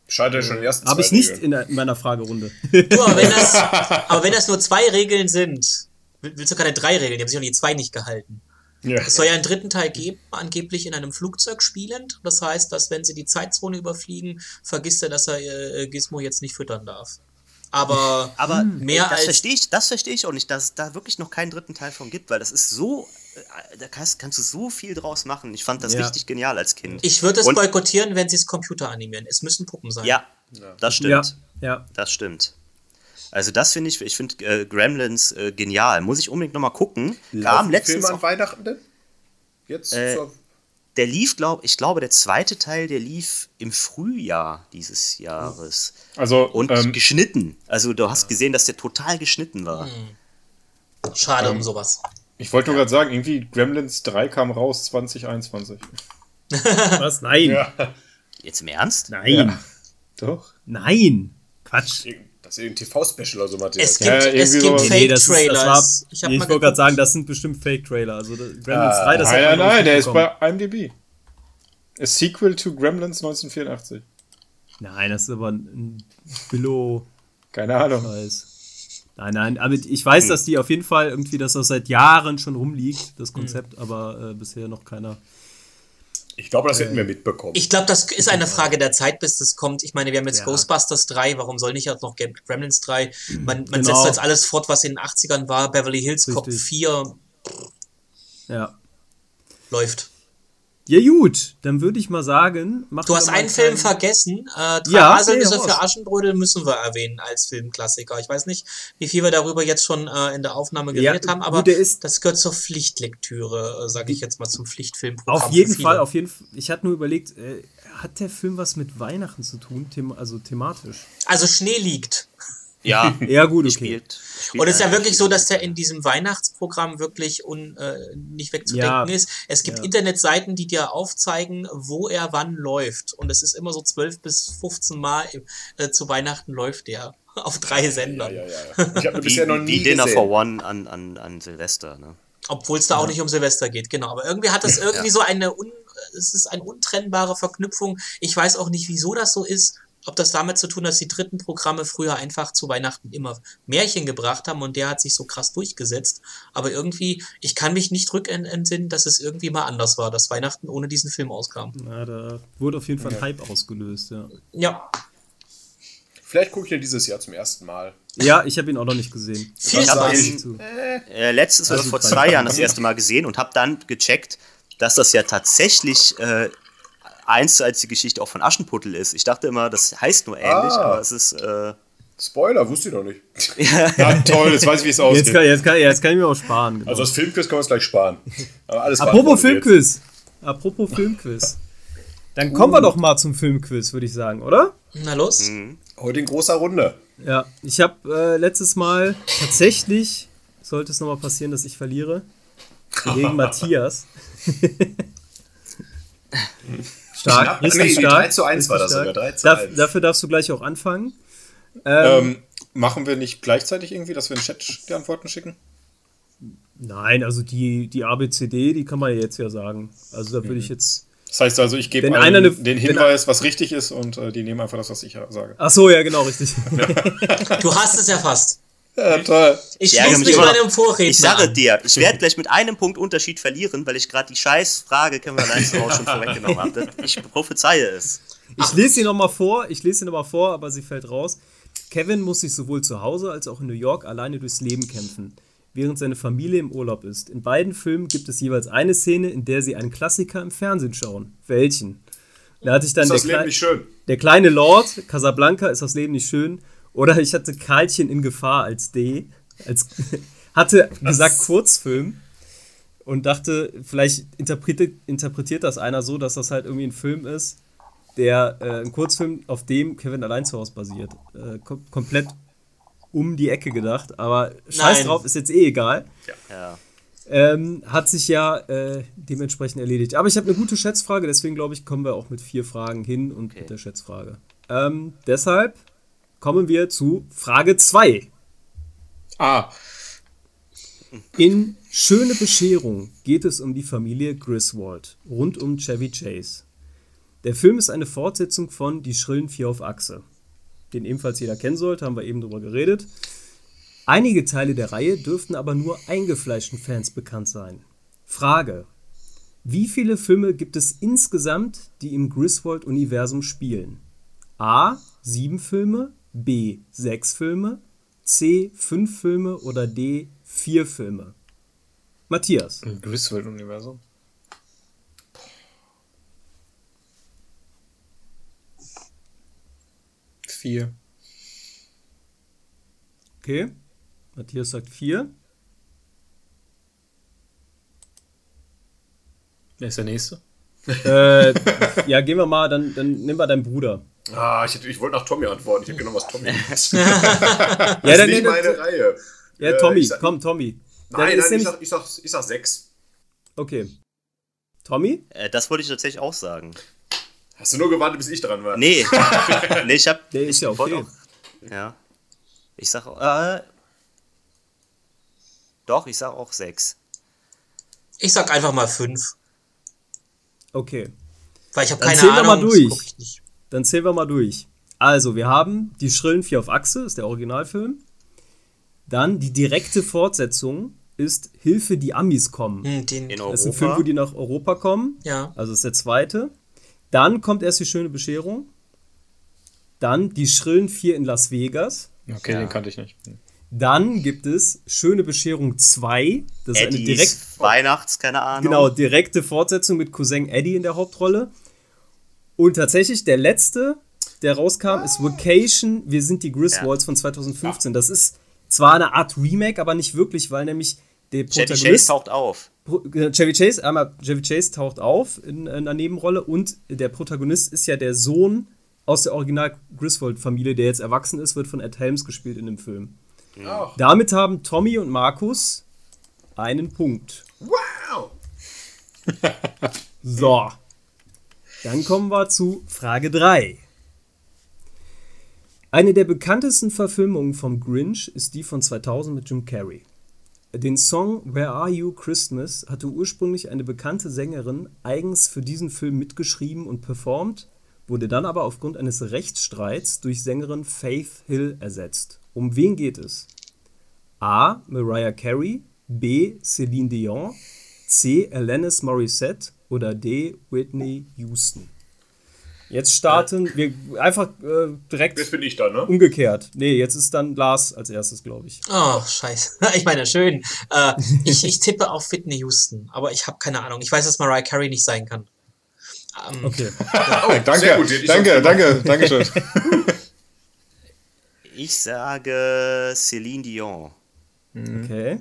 Scheitert schon ersten habe ich nicht in, der, in meiner Fragerunde. Du, aber wenn, das, aber wenn das nur zwei Regeln sind, will- willst du keine drei Regeln? Die haben sich auch die zwei nicht gehalten. Ja. Es soll ja einen dritten Teil geben, angeblich in einem Flugzeug spielend. Das heißt, dass wenn sie die Zeitzone überfliegen, vergisst er, dass er äh, Gizmo jetzt nicht füttern darf. Aber, Aber mehr das als verstehe ich, das verstehe ich auch nicht, dass es da wirklich noch keinen dritten Teil von gibt, weil das ist so, äh, da kannst, kannst du so viel draus machen. Ich fand das Ja. richtig genial als Kind. ich würde es boykottieren, wenn sie es Computer animieren. Es müssen Puppen sein. Ja, das stimmt. Ja, ja. Das stimmt. Also das finde ich, ich finde äh, Gremlins äh, genial. Muss ich unbedingt nochmal gucken. Kam letztens Filme an auch, Weihnachten denn? Jetzt? Äh, zur- der lief, glaube ich, glaube der zweite Teil, der lief im Frühjahr dieses Jahres. Also, Und ähm, geschnitten. Also du hast gesehen, dass der total geschnitten war. Schade Ähm, um sowas. ich wollte nur gerade sagen, irgendwie Gremlins 3 kam raus 2021. Was? Nein. ja. Jetzt im Ernst? Nein. Ja. Doch. Nein. Quatsch. Das ist irgendein TV-Special oder so, Matthias. Es gibt, Ja, es gibt sowas. Nee, ist. Ich, nee, ich wollte gerade sagen, das sind bestimmt Fake-Trailer. Also Gremlins Ah, 3, das hat Nein, nein, nein, der ist bei IMDb. A Sequel to Gremlins 1984. Nein, das ist aber ein Billo. Keine Ahnung. Scheiß. Nein, nein, aber ich weiß, dass die auf jeden Fall irgendwie, dass das seit Jahren schon rumliegt, das Konzept, aber äh, bisher noch keiner. Ich glaube, das hätten wir mitbekommen. Ich glaube, das ist eine Frage der Zeit, bis das kommt. Ich meine, wir haben jetzt Ja. Ghostbusters 3, warum soll nicht jetzt noch Gremlins 3? Man, man Genau. setzt jetzt alles fort, was in den 80ern war. Beverly Hills Cop Richtig. 4 Ja. läuft. Ja, gut, dann würde ich mal sagen, machen Du hast einen Film vergessen. Äh, Drei Ja, Haselnüsse für. Aschenbrödel müssen wir erwähnen als Filmklassiker. Ich weiß nicht, wie viel wir darüber jetzt schon äh, in der Aufnahme Ja, geredet haben, aber gut, das gehört zur Pflichtlektüre, äh, sage ich jetzt mal zum Pflichtfilmprogramm. Auf jeden. Fall, auf jeden Fall. Ich hatte nur überlegt, äh, hat der Film was mit Weihnachten zu tun, them also thematisch? Also Schnee liegt. Ja. Ja, gut, okay. Spielt, spielt Und es ist ja eine- wirklich so, dass der in diesem Weihnachtsprogramm wirklich un, äh, nicht wegzudenken Ja. ist. Es gibt Ja. Internetseiten, die dir aufzeigen, wo er wann läuft. Und es ist immer so 12 bis 15 Mal äh, zu Weihnachten läuft der. Auf drei ja, Sendern. ja, ja. Ich habe Wie, bisher noch nie wie Dinner gesehen. for One an, an, an Silvester. Ne? Obwohl es da auch nicht um Silvester geht, genau. Aber irgendwie hat es irgendwie so eine, un, es ist eine untrennbare Verknüpfung. Ich weiß auch nicht, wieso das so ist. Ob das damit zu tun hat, dass die dritten Programme früher einfach zu Weihnachten immer Märchen gebracht haben und der hat sich so krass durchgesetzt. Aber irgendwie, ich kann mich nicht rückentsinnen, dass es irgendwie mal anders war, dass Weihnachten ohne diesen Film auskam. Ja, da wurde auf jeden Fall ein Hype ausgelöst, ja. Ja, Vielleicht gucke ich ihn dieses Jahr zum ersten Mal. Ja, ich habe ihn auch noch nicht gesehen. Viel Ich habe ihn Zu. äh, letztens oder Also vor zwei Jahren das erste Mal gesehen und habe dann gecheckt, dass das ja tatsächlich äh, eins als die Geschichte auch von Aschenputtel ist. Ich dachte immer, das heißt nur ähnlich, Ah. aber es ist äh, Spoiler, wusste ich noch nicht. Ja, toll, jetzt weiß ich, wie es Jetzt ausgeht. kann, jetzt, kann, jetzt kann ich mir auch sparen. Genau. Also das Filmquiz können wir uns gleich sparen. Aber alles Apropos Filmquiz. Apropos Filmquiz. Dann kommen wir doch mal zum Filmquiz, würde ich sagen, oder? Na los. jetzt. Heute in großer Runde. Ja, ich habe äh, letztes Mal tatsächlich, sollte es nochmal passieren, dass ich verliere, gegen Matthias. stark, Knapp. richtig Nee, stark. 3 zu 1 war das sogar, stark. 3 zu Darf, 1. Dafür darfst du gleich auch anfangen. Ähm, machen wir nicht gleichzeitig irgendwie, dass wir in den Chat die Antworten schicken? Nein, also die, die ABCD, die kann man ja jetzt ja sagen. Also da Mhm. würde ich jetzt. Das heißt also, ich gebe allen einer ne- den Hinweis, was richtig ist, und äh, die nehmen einfach das, was ich sage. Ach so, ja, genau, richtig. Du hast es ja fast. Ja, toll. Ich ärgere schließe mich meinem Vorredner Ich sage dir, ich werde gleich mit einem Punkt Unterschied verlieren, weil ich gerade die scheiß Frage Kevin zu Hause schon vorweggenommen habe. Ich prophezeie es. Ich lese sie nochmal vor, ich lese sie nochmal vor, aber sie fällt raus. Kevin muss sich sowohl zu Hause als auch in New York alleine durchs Leben kämpfen, während seine Familie im Urlaub ist. In beiden Filmen gibt es jeweils eine Szene, in der sie einen Klassiker im Fernsehen schauen. Welchen? Da hatte ich dann Ist der, das Leben nicht schön? der kleine Lord, Casablanca, ist das Leben nicht schön? Oder ich hatte Karlchen in Gefahr als D, als hatte gesagt Kurzfilm und dachte, vielleicht interpretiert, interpretiert das einer so, dass das halt irgendwie ein Film ist, der äh, ein Kurzfilm, auf dem Kevin allein zu Hause basiert. Äh, kom komplett um die Ecke gedacht, aber scheiß Nein. drauf, ist jetzt eh egal. Ja. Ähm, hat sich ja äh, dementsprechend erledigt. Aber ich habe eine gute Schätzfrage, deswegen glaube ich, kommen wir auch mit vier Fragen hin und Okay. mit der Schätzfrage. Ähm, deshalb kommen wir zu Frage 2. Ah, In Schöne Bescherung geht es um die Familie Griswold rund um Chevy Chase. Der Film ist eine Fortsetzung von Die schrillen Vier auf Achse. Den ebenfalls jeder kennen sollte, haben wir eben drüber geredet. Einige Teile der Reihe dürften aber nur eingefleischten Fans bekannt sein. Frage: Wie viele Filme gibt es insgesamt, die im Griswold-Universum spielen? A. Sieben Filme, B. Sechs Filme, C. Fünf Filme oder D. Vier Filme? Matthias. im Griswold-Universum. Vier. Okay. Matthias sagt vier. Wer ist der Nächste? äh, ja, gehen wir mal, dann, dann nehmen wir deinen Bruder. Ah, ich, hätte- ich wollte nach Tommy antworten. Ich habe genommen, was Tommy ist. Ja, das dann ist nicht meine Reihe. Ja, Äh, Tommy, ich sag- komm, Tommy. Nein, ist nein, ich sag, ich, sag, ich sag sechs. Okay. Tommy? Äh, das wollte ich tatsächlich auch sagen. Hast du nur gewartet, bis ich dran war? Nee, nee ich hab. Der ist ja okay. Auch, ja. Ich sag. Äh, doch, ich sag auch sechs. Ich sag einfach mal fünf. Okay. Weil ich habe keine Ahnung. mal durch. Dann zählen wir mal durch. Also, wir haben die Schrillen vier auf Achse, ist der Originalfilm. Dann die direkte Fortsetzung ist Hilfe, die Amis kommen. Hm, den, In Das ist ein Film, wo Europa. die nach Europa kommen. ja. Also ist der zweite. Dann kommt erst die schöne Bescherung. Dann die Schrillen vier in Las Vegas. Okay, Ja. den kannte ich nicht. Dann gibt es Schöne Bescherung 2. Das ist eine Eddies direkt, Weihnachts, keine Ahnung. genau, direkte Fortsetzung mit Cousin Eddie in der Hauptrolle. Und tatsächlich der letzte, der rauskam, ist Vacation, Wir sind die Griswolds von 2015. Das ist zwar eine Art Remake, aber nicht wirklich, weil nämlich der Chevy Chase Protagonist... taucht auf. Äh, Chevy Chase, einmal Chevy Chase taucht auf in, in einer Nebenrolle und der Protagonist ist ja der Sohn aus der Original Griswold-Familie, der jetzt erwachsen ist, wird von Ed Helms gespielt in dem Film. Ach, Damit haben Tommy und Markus einen Punkt. wow! So. Dann kommen wir zu Frage 3. Eine der bekanntesten Verfilmungen vom Grinch ist die von 2000 mit Jim Carrey. Den Song Where Are You Christmas hatte ursprünglich eine bekannte Sängerin eigens für diesen Film mitgeschrieben und performt, wurde dann aber aufgrund eines Rechtsstreits durch Sängerin Faith Hill ersetzt. Um wen geht es? A. Mariah Carey, B. Celine Dion, C. Alanis Morissette oder D. Whitney Houston. Jetzt starten wir einfach äh, direkt Das bin ich dann, ne? umgekehrt. Nee, jetzt ist dann Lars als erstes, glaube ich. Oh, scheiße. Ich meine, schön. Äh, ich, ich tippe auf Whitney Houston, aber ich habe keine Ahnung. Ich weiß, dass Mariah Carey nicht sein kann. Ähm, Okay. Oh, danke, sehr gut, danke, danke, danke schön. Ich sage Celine Dion. Okay.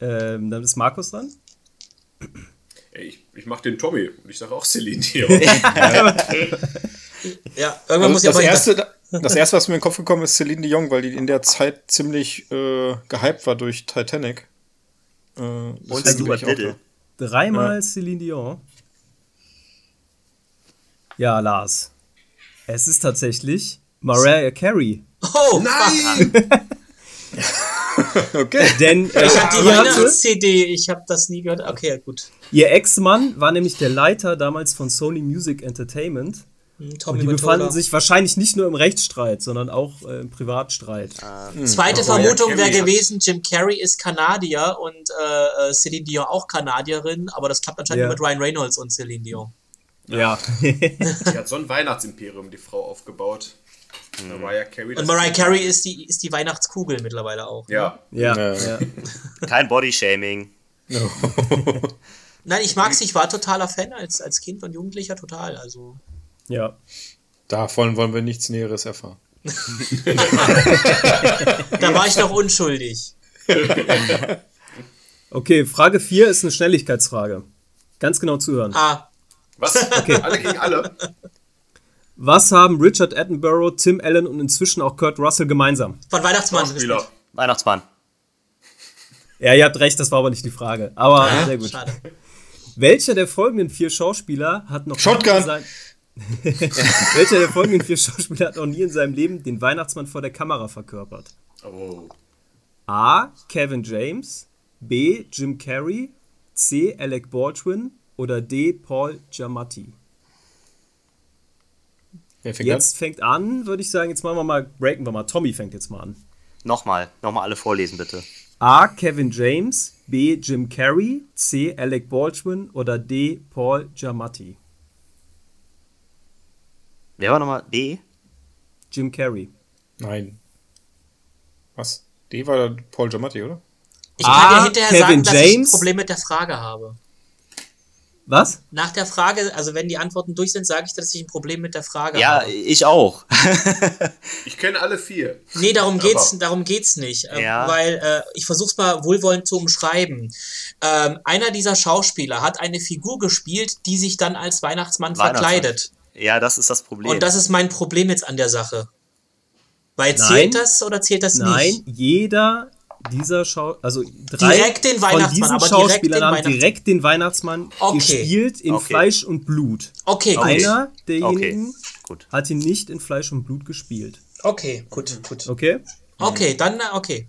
Ähm, dann ist Markus dran. Ey, ich, ich mach den Tommy und ich sage auch Celine Dion. ja, irgendwann muss Also ich das, aber erste, das erste, was mir in den Kopf gekommen ist, Celine Dion, weil die in der Zeit ziemlich äh, gehypt war durch Titanic. Äh, Und Stuart Little. Dreimal Celine Dion. Ja, Lars. Es ist tatsächlich Mariah Carey. Oh, Nein! Okay. Denn äh, ich hatte die Weihnachts-CD, ich habe das nie gehört. Okay, gut. ihr Ex-Mann war nämlich der Leiter damals von Sony Music Entertainment. Hm, Tommy Und die befanden sich wahrscheinlich nicht nur im Rechtsstreit, sondern auch äh, im Privatstreit. Zweite Mariah Vermutung wäre gewesen, Jim Carrey ist Kanadier und äh, äh, Celine Dion auch Kanadierin, aber das klappt anscheinend Ja. nur mit Ryan Reynolds und Celine Dion. Ja. Die hat so ein Weihnachtsimperium, die Frau, aufgebaut. Mariah Carey. Und Mariah ist- Carey ist die, ist die Weihnachtskugel mittlerweile auch. ne? Ja. ja, Ja. ja. Kein Bodyshaming. Nein, ich mag sie, ich war totaler Fan als, als Kind und Jugendlicher total. Also. ja. Davon wollen wir nichts Näheres erfahren. Da war ich noch unschuldig. Okay, Frage 4 ist eine Schnelligkeitsfrage. Ganz genau zuhören. Ah, Was? Alle gegen alle? Was haben Richard Attenborough, Tim Allen und inzwischen auch Kurt Russell gemeinsam? von Weihnachtsmann. Weihnachtsmann. Ja, ihr habt recht, das war aber nicht die Frage. Aber Ah, sehr gut. Schade. Welcher der folgenden vier Schauspieler hat noch Shotgun. nie in sein Welcher der folgenden vier Schauspieler hat noch nie in seinem Leben den Weihnachtsmann vor der Kamera verkörpert? Oh. A. Kevin James, B. Jim Carrey, C. Alec Baldwin oder D. Paul Giamatti? Wer fängt Jetzt fängt an, würde ich sagen, jetzt machen wir mal, breaken wir mal. Tommy fängt jetzt mal an. Nochmal, nochmal alle vorlesen, bitte. A. Kevin James, B. Jim Carrey, C. Alec Baldwin oder D. Paul Giamatti? Wer war nochmal? D? Jim Carrey. an? Nein. Was? D war Paul Giamatti, oder? Ich kann Ah, dir hinterher Kevin sagen, dass ich ein James. Problem mit der Frage habe. Was? Nach der Frage, also wenn die Antworten durch sind, sage ich, dass ich ein Problem mit der Frage Ja, habe. ich auch. Ich kenne alle vier. Nee, darum geht's, Aber- darum geht's nicht. Ja. Weil äh, ich versuch's mal wohlwollend zu umschreiben. Ähm, einer dieser Schauspieler hat eine Figur gespielt, die sich dann als Weihnachtsmann, Weihnachtsmann. verkleidet. Ja, das ist das Problem. Und das ist mein Problem jetzt an der Sache. Weil Nein. zählt das oder zählt das Nein, nicht? jeder, dieser Schau also drei Direkt den von Weihnachtsmann, diesen aber direkt Schauspielern den haben direkt den Weihnachtsmann Okay. gespielt in Okay. Fleisch und Blut. Okay, gut. Einer derjenigen Okay, gut. hat ihn nicht in Fleisch und Blut gespielt. Okay, gut, gut. Okay? Okay, dann, äh, okay.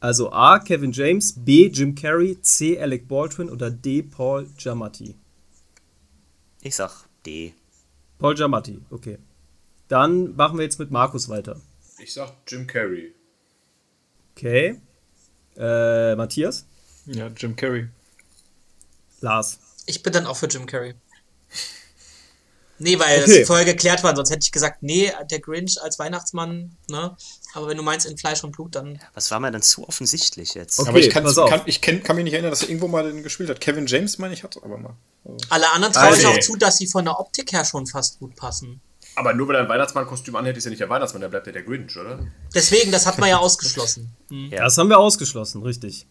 Also A. Kevin James, B. Jim Carrey, C. Alec Baldwin oder D. Paul Giamatti. Ich sag D. Paul Giamatti, okay. Dann machen wir jetzt mit Markus weiter. Ich sag Jim Carrey. Okay. Äh, Matthias? Ja, Jim Carrey. Lars. Ich bin dann auch für Jim Carrey. Nee, weil Okay. es vorher geklärt war, sonst hätte ich gesagt, nee, der Grinch als Weihnachtsmann, ne? Aber wenn du meinst in Fleisch und Blut, dann. Was war mir dann zu offensichtlich jetzt? Okay, aber ich, auf. kann, ich kenn, kann mich nicht erinnern, dass er irgendwo mal den gespielt hat. Kevin James, meine ich, hat aber mal. Alle anderen traue ich Also- auch zu, dass sie von der Optik her schon fast gut passen. Aber nur weil er ein Weihnachtsmannkostüm anhält, ist ja nicht der Weihnachtsmann, der bleibt ja der Grinch, oder? Deswegen, das hat man ja ausgeschlossen. Ja. Das haben wir ausgeschlossen, richtig.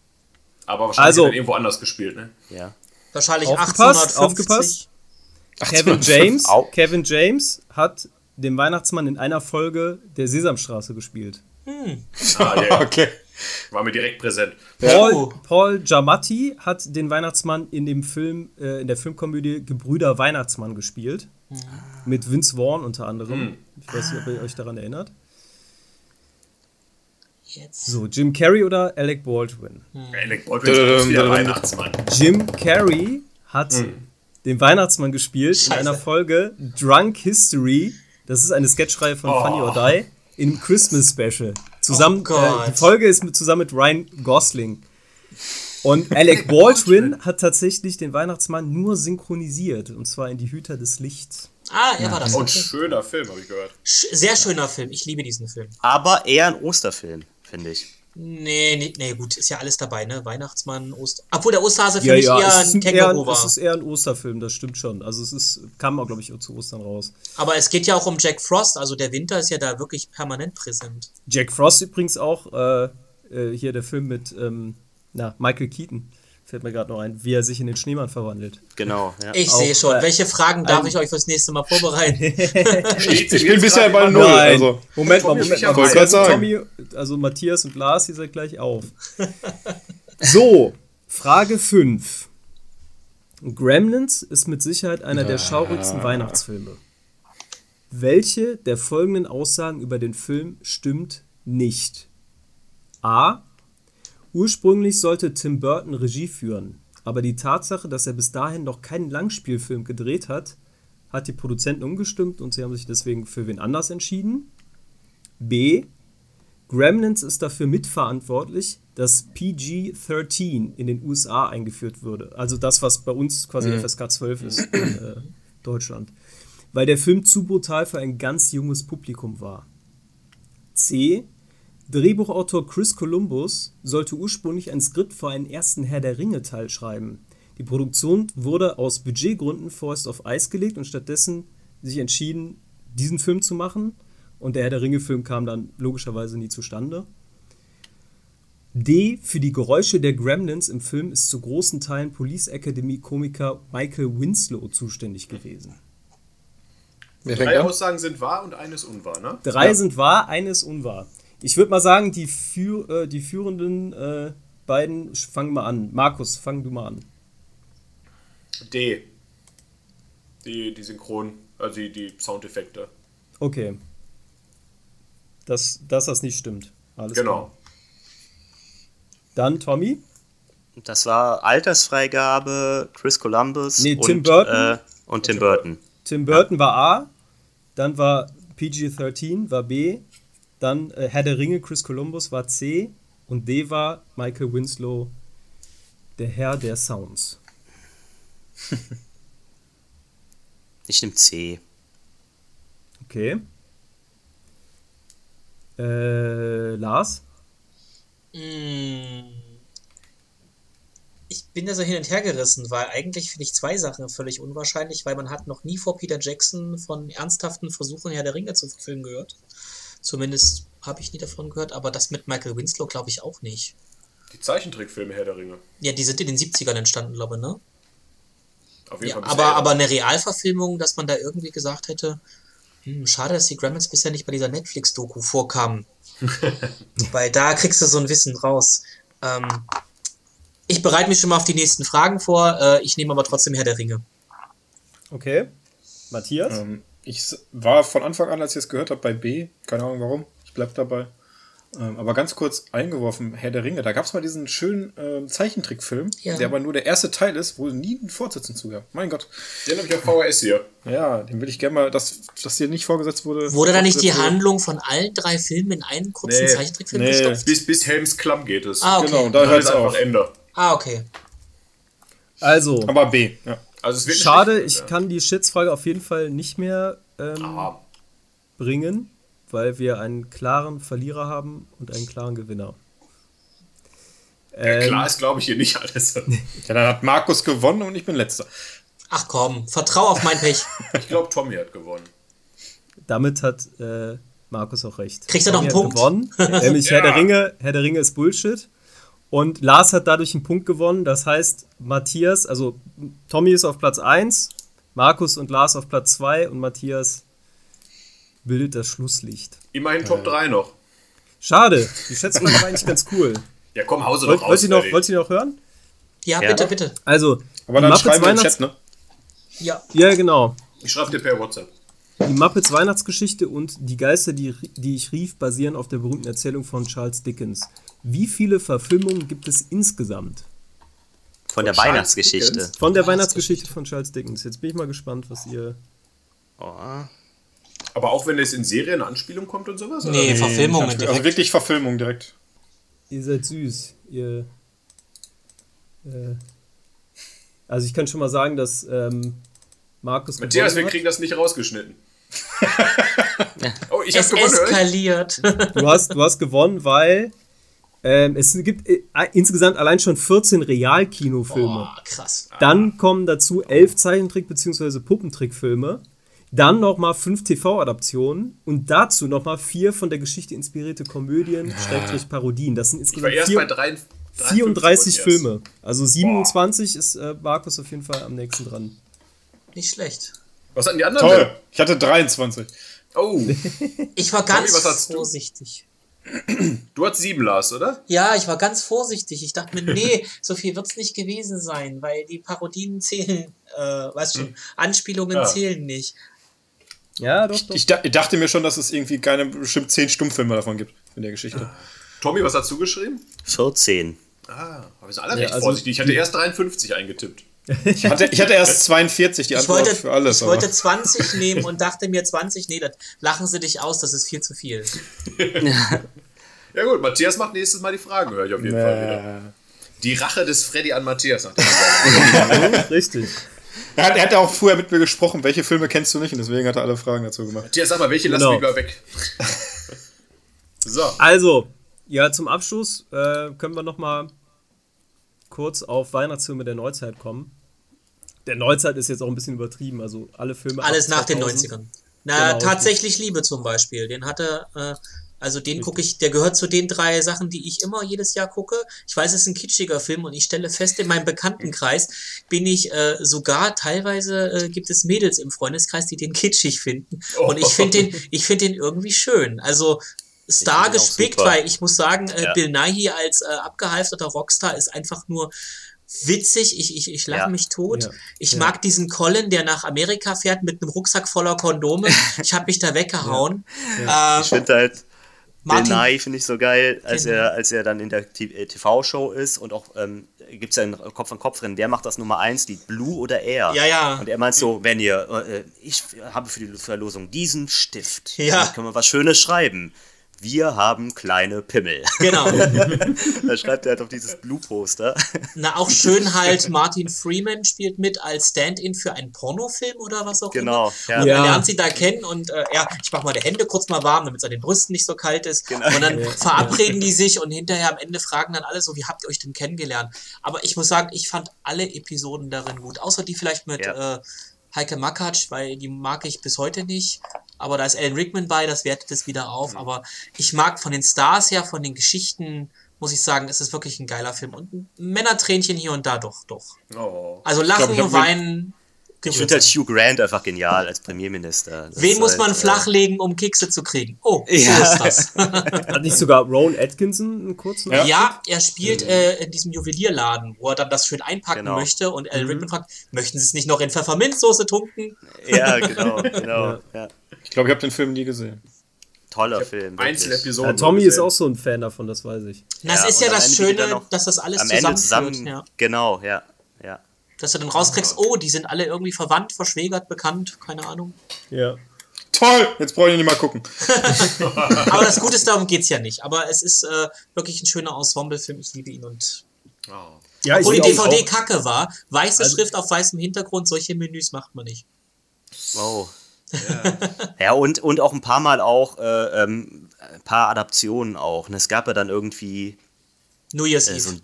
Aber wahrscheinlich Also- hat er irgendwo anders gespielt, ne? Ja. Wahrscheinlich Aufgepasst, 1850. aufgepasst. Kevin James, Au. Kevin James hat den Weihnachtsmann in einer Folge der Sesamstraße gespielt. Ah, der Okay. war mir direkt präsent. Paul, Oh. Paul Giamatti hat den Weihnachtsmann in dem Film, äh, in der Filmkomödie Gebrüder Weihnachtsmann gespielt. Mit Vince Vaughn unter anderem. Ich weiß nicht, ob ihr euch daran erinnert. Jetzt. So, Jim Carrey oder Alec Baldwin? Alec Baldwin ist wieder Weihnachtsmann. Jim Carrey hat den Weihnachtsmann gespielt Scheiße. in einer Folge Drunk History. Das ist eine Sketchreihe von Funny or Die im Christmas Special. Zusammen, Oh äh, die Folge ist mit, zusammen mit Ryan Gosling. Und Alec Baldwin hat tatsächlich den Weihnachtsmann nur synchronisiert. Und zwar in Die Hüter des Lichts. Ah, er war das. Und Okay. schöner Film, habe ich gehört. Sch- Sehr schöner Film. Ich liebe diesen Film. Aber eher ein Osterfilm, finde ich. Nee, nee, nee, gut, ist ja alles dabei, ne? Weihnachtsmann, Oster. Obwohl der Osterhase für mich eher es, ist ein eher, Känguru es war. ist eher ein Osterfilm, das stimmt schon. Also es ist, kam auch, glaube ich, auch zu Ostern raus. Aber es geht ja auch um Jack Frost, also der Winter ist ja da wirklich permanent präsent. Jack Frost übrigens auch, äh, äh, hier der Film mit ähm, na, Michael Keaton. Fällt mir gerade noch ein, wie er sich in den Schneemann verwandelt. Genau. Ja. Ich sehe schon. äh, Welche Fragen darf ich euch fürs nächste Mal vorbereiten? Ich, ich bin bisher bei null. Nein. Also. Moment mal, Moment ich mal. grad sagen. Tommy, also Matthias und Lars, ihr seid gleich auf. So, Frage 5. Gremlins ist mit Sicherheit einer der schaurigsten Weihnachtsfilme. Welche der folgenden Aussagen über den Film stimmt nicht? A. Ursprünglich sollte Tim Burton Regie führen, aber die Tatsache, dass er bis dahin noch keinen Langspielfilm gedreht hat, hat die Produzenten umgestimmt und sie haben sich deswegen für wen anders entschieden. B. Gremlins ist dafür mitverantwortlich, dass PG-13 in den USA eingeführt würde. Also das, was bei uns quasi FSK 12 ist in äh, Deutschland. Weil der Film zu brutal für ein ganz junges Publikum war. C. Drehbuchautor Chris Columbus sollte ursprünglich ein Skript für einen ersten Herr der Ringe-Teil schreiben. Die Produktion wurde aus Budgetgründen vorerst auf Eis gelegt und stattdessen sich entschieden, diesen Film zu machen. Und der Herr der Ringe-Film kam dann logischerweise nie zustande. D. Für die Geräusche der Gremlins im Film ist zu großen Teilen Police Academy-Komiker Michael Winslow zuständig gewesen. Drei? Aussagen sind wahr und eines unwahr, ne? Drei sind wahr, eine ist unwahr. Ich würde mal sagen, die, führ, äh, die führenden äh, beiden fangen mal an. Markus, fang du mal an. D. Die, die Synchron, also die, die Soundeffekte. Okay. Dass, dass das nicht stimmt. Alles Genau. klar. Dann Tommy. Das war Altersfreigabe, Chris Columbus Nee, und, Tim Burton. Äh, und Tim Burton. Tim Burton war A, dann war PG-13 war B, dann äh, Herr der Ringe, Chris Columbus war C und D war Michael Winslow, der Herr der Sounds. Ich nehme C. Okay. Äh, Lars? Mm. Ich bin da so hin und her gerissen, weil eigentlich finde ich zwei Sachen völlig unwahrscheinlich, weil man hat noch nie vor Peter Jackson von ernsthaften Versuchen, Herr der Ringe zu verfilmen gehört. Zumindest habe ich nie davon gehört, aber das mit Michael Winslow glaube ich auch nicht. Die Zeichentrickfilme Herr der Ringe. Ja, die sind in den 70ern entstanden, glaube ich, ne? Auf jeden Ja, Fall. aber, aber eine Realverfilmung, dass man da irgendwie gesagt hätte, Hm, schade, dass die Gremlins bisher nicht bei dieser Netflix-Doku vorkamen. Weil da kriegst du so ein Wissen raus. Ähm, ich bereite mich schon mal auf die nächsten Fragen vor. Äh, ich nehme aber trotzdem Herr der Ringe. Okay. Matthias? Ähm, ich war von Anfang an, als ich es gehört habe, bei B. Keine Ahnung warum. Ich bleib dabei. Ähm, aber ganz kurz eingeworfen, Herr der Ringe. Da gab es mal diesen schönen ähm, Zeichentrickfilm, Ja. der aber nur der erste Teil ist, wo nie ein Fortsetzung zu gab. Mein Gott. Den habe ich auf VHS hier. Ja, den will ich gerne mal, dass, dass dir nicht vorgesetzt wurde. Wurde da nicht die wurde. Handlung von allen drei Filmen in einen kurzen Nee. Zeichentrickfilm Nee. gestopft? Bis, bis Helms Klamm geht es. Ah, okay. Genau, da Dann hört es einfach auf. Ende. Ah, okay. Also, Aber B, ja. Also es wird nicht schade, ich ja. kann die Schätzfrage auf jeden Fall nicht mehr ähm, bringen, weil wir einen klaren Verlierer haben und einen klaren Gewinner. ja, Ähm, klar ist, glaube ich, hier nicht alles. Ja, dann hat Markus gewonnen und ich bin letzter. Ach komm, vertrau auf mein Pech. Ich glaube, Tommy hat gewonnen. damit hat äh, Markus auch recht. Kriegt er noch einen Punkt? Gewonnen, nämlich Ja. Herr der Ringe. Herr der Ringe ist Bullshit. Und Lars hat dadurch einen Punkt gewonnen. Das heißt, Matthias, also Tommy ist auf Platz 1, Markus und Lars auf Platz 2 und Matthias bildet das Schlusslicht. Immerhin Top 3 noch. Schade, die Schätzfrage war eigentlich ganz cool. Ja, komm, Hause Wollt, doch raus. wollt, ihr noch, wollt ihr noch hören? Ja, Ja. bitte, bitte. Also, Aber dann Muppets schreiben wir im Chat, ne? Ja. Ja, genau. Ich schreibe dir per WhatsApp. Die Muppets Weihnachtsgeschichte und die Geister, die, die ich rief, basieren auf der berühmten Erzählung von Charles Dickens. Wie viele Verfilmungen gibt es insgesamt Von der Charles Weihnachtsgeschichte. Dickens? von der Weihnachtsgeschichte von Charles Dickens? Jetzt bin ich mal gespannt, was ihr. Oh. Aber auch wenn es in Serien eine Anspielung kommt und sowas? oder? Nee, Verfilmungen Also direkt. wirklich Verfilmung direkt. Ihr seid süß. Ihr. Äh, also ich kann schon mal sagen, dass ähm, Markus Matthias, wir kriegen das nicht rausgeschnitten. oh, ich Es habe gewonnen. oder? eskaliert. Du hast, du hast gewonnen, weil ähm, es gibt äh, insgesamt allein schon 14 Realkinofilme. Boah, krass. Dann kommen dazu elf Zeichentrick- bzw. Puppentrickfilme. Dann nochmal fünf TV-Adaptionen und dazu nochmal vier von der Geschichte inspirierte Komödien, Schrägstrich Parodien. Das sind Ich insgesamt erst vier, bei 3, 34 Filme. Also 27 ist äh, Markus auf jeden Fall am nächsten dran. Nicht schlecht. Was hatten die anderen? Toll. Ich hatte 23. denn? Oh, Ich war ganz was hast du? vorsichtig. Du hast sieben, Lars, oder? Ja, ich war ganz vorsichtig. Ich dachte mir, nee, so viel wird's nicht gewesen sein, weil die Parodien zählen, äh, weißt schon, Anspielungen Ja. zählen nicht. Ja, doch, doch. Ich, ich dachte mir schon, dass es irgendwie keine bestimmt 10 Stummfilme davon gibt in der Geschichte. Tommy, was hast du geschrieben? 14. Ah, aber wir sind alle Ja, recht also- vorsichtig. Ich hatte erst 53 eingetippt. Ich hatte, ich hatte erst 42, die Ich Antwort wollte, für alles. ich wollte 20 nehmen und dachte mir 20, nee, das lachen sie dich aus, das ist viel zu viel. Ja gut, Matthias macht nächstes Mal die Fragen, höre ich auf jeden Fall wieder. aber Die Rache des Freddy an Matthias. Richtig. er, hat, er hat ja auch vorher mit mir gesprochen, welche Filme kennst du nicht und deswegen hat er alle Fragen dazu gemacht. Matthias, sag mal, welche lassen Genau. wir lieber weg? so, Also, ja, zum Abschluss äh, können wir nochmal kurz auf Weihnachtsfilme der Neuzeit kommen. Der Neuzeit ist jetzt auch ein bisschen übertrieben, also alle Filme. Alles nach den 2000. 90ern. Na, Genau, tatsächlich Liebe zum Beispiel. Den hatte, äh, also den gucke ich, der gehört zu den drei Sachen, die ich immer jedes Jahr gucke. Ich weiß, es ist ein kitschiger Film und ich stelle fest, in meinem Bekanntenkreis bin ich äh, sogar teilweise äh, gibt es Mädels im Freundeskreis, die den kitschig finden. Und ich finde den, ich finde den irgendwie schön. Also Star gespickt, weil ich muss sagen, äh, Ja. Bill Nighy als äh, abgehalfterter Rockstar ist einfach nur witzig. Ich, ich, ich lache Ja. mich tot. Ja. Ich mag diesen Colin, der nach Amerika fährt mit einem Rucksack voller Kondome. Ich habe mich da weggehauen. Äh, Ich finde halt, Bill Martin- Nye finde ich so geil, als Genau. er, als er dann in der T- äh, TV-Show ist und auch ähm, gibt es ja ein Kopf an Kopf rennen. Wer macht das Nummer eins, die Blue oder er? Ja, ja. Und er meint so, wenn ihr, äh, ich habe für die Verlosung diesen Stift, Ja. damit können wir was Schönes schreiben. Wir haben kleine Pimmel. genau. da schreibt er halt auf dieses Blue-Poster. Na, auch schön halt, Martin Freeman spielt mit als Stand-in für einen Pornofilm oder was auch Genau, immer. ja. Und Ja. er lernt sie da kennen und äh, ja, ich mach mal die Hände kurz mal warm, damit es an den Brüsten nicht so kalt ist. Genau. Und dann verabreden die sich und hinterher am Ende fragen dann alle so, wie habt ihr euch denn kennengelernt? Aber ich muss sagen, ich fand alle Episoden darin gut, außer die vielleicht mit Ja. äh, Heike Makatsch, weil die mag ich bis heute nicht. Aber da ist Alan Rickman bei, das wertet es wieder auf. Aber ich mag von den Stars her, von den Geschichten, muss ich sagen, es ist wirklich ein geiler Film. Und Männertränchen hier und da doch, doch. oh. Also lachen glaub, und weinen Ich finde halt Hugh Grant einfach genial als Premierminister. Das Wen muss halt, man äh, flachlegen, um Kekse zu kriegen? Oh, Ja. so ist das. Hat nicht sogar Rowan Atkinson einen kurzen Ja. Ja, er spielt äh, in diesem Juwelierladen, wo er dann das schön einpacken Genau. möchte und Al Rickman fragt, möchten Sie es nicht noch in Pfefferminzsoße tunken? Ja, genau, genau. Ja. Ich glaube, ich habe den Film nie gesehen. Toller Film. wirklich. Einzelepisoden. Ja, Tommy ist auch so ein Fan davon, das weiß ich. Das Ja, ist ja das Ende Schöne, dass das alles Am Ende zusammenführt. zusammen. Ja. Genau, ja. Dass du dann rauskriegst, oh, die sind alle irgendwie verwandt, verschwägert, bekannt, keine Ahnung. Ja. Toll! Jetzt brauche ich nicht mal gucken. Aber das Gute ist, darum geht's ja nicht. Aber es ist äh, wirklich ein schöner Ensemblefilm, ich liebe ihn. Und Oh. Ja, obwohl die DVD kacke war, weiße Also- Schrift auf weißem Hintergrund, solche Menüs macht man nicht. Oh. Ja, und, und auch ein paar Mal auch äh, ähm, ein paar Adaptionen auch. Und es gab ja dann irgendwie New Year's äh, Eve. so ein,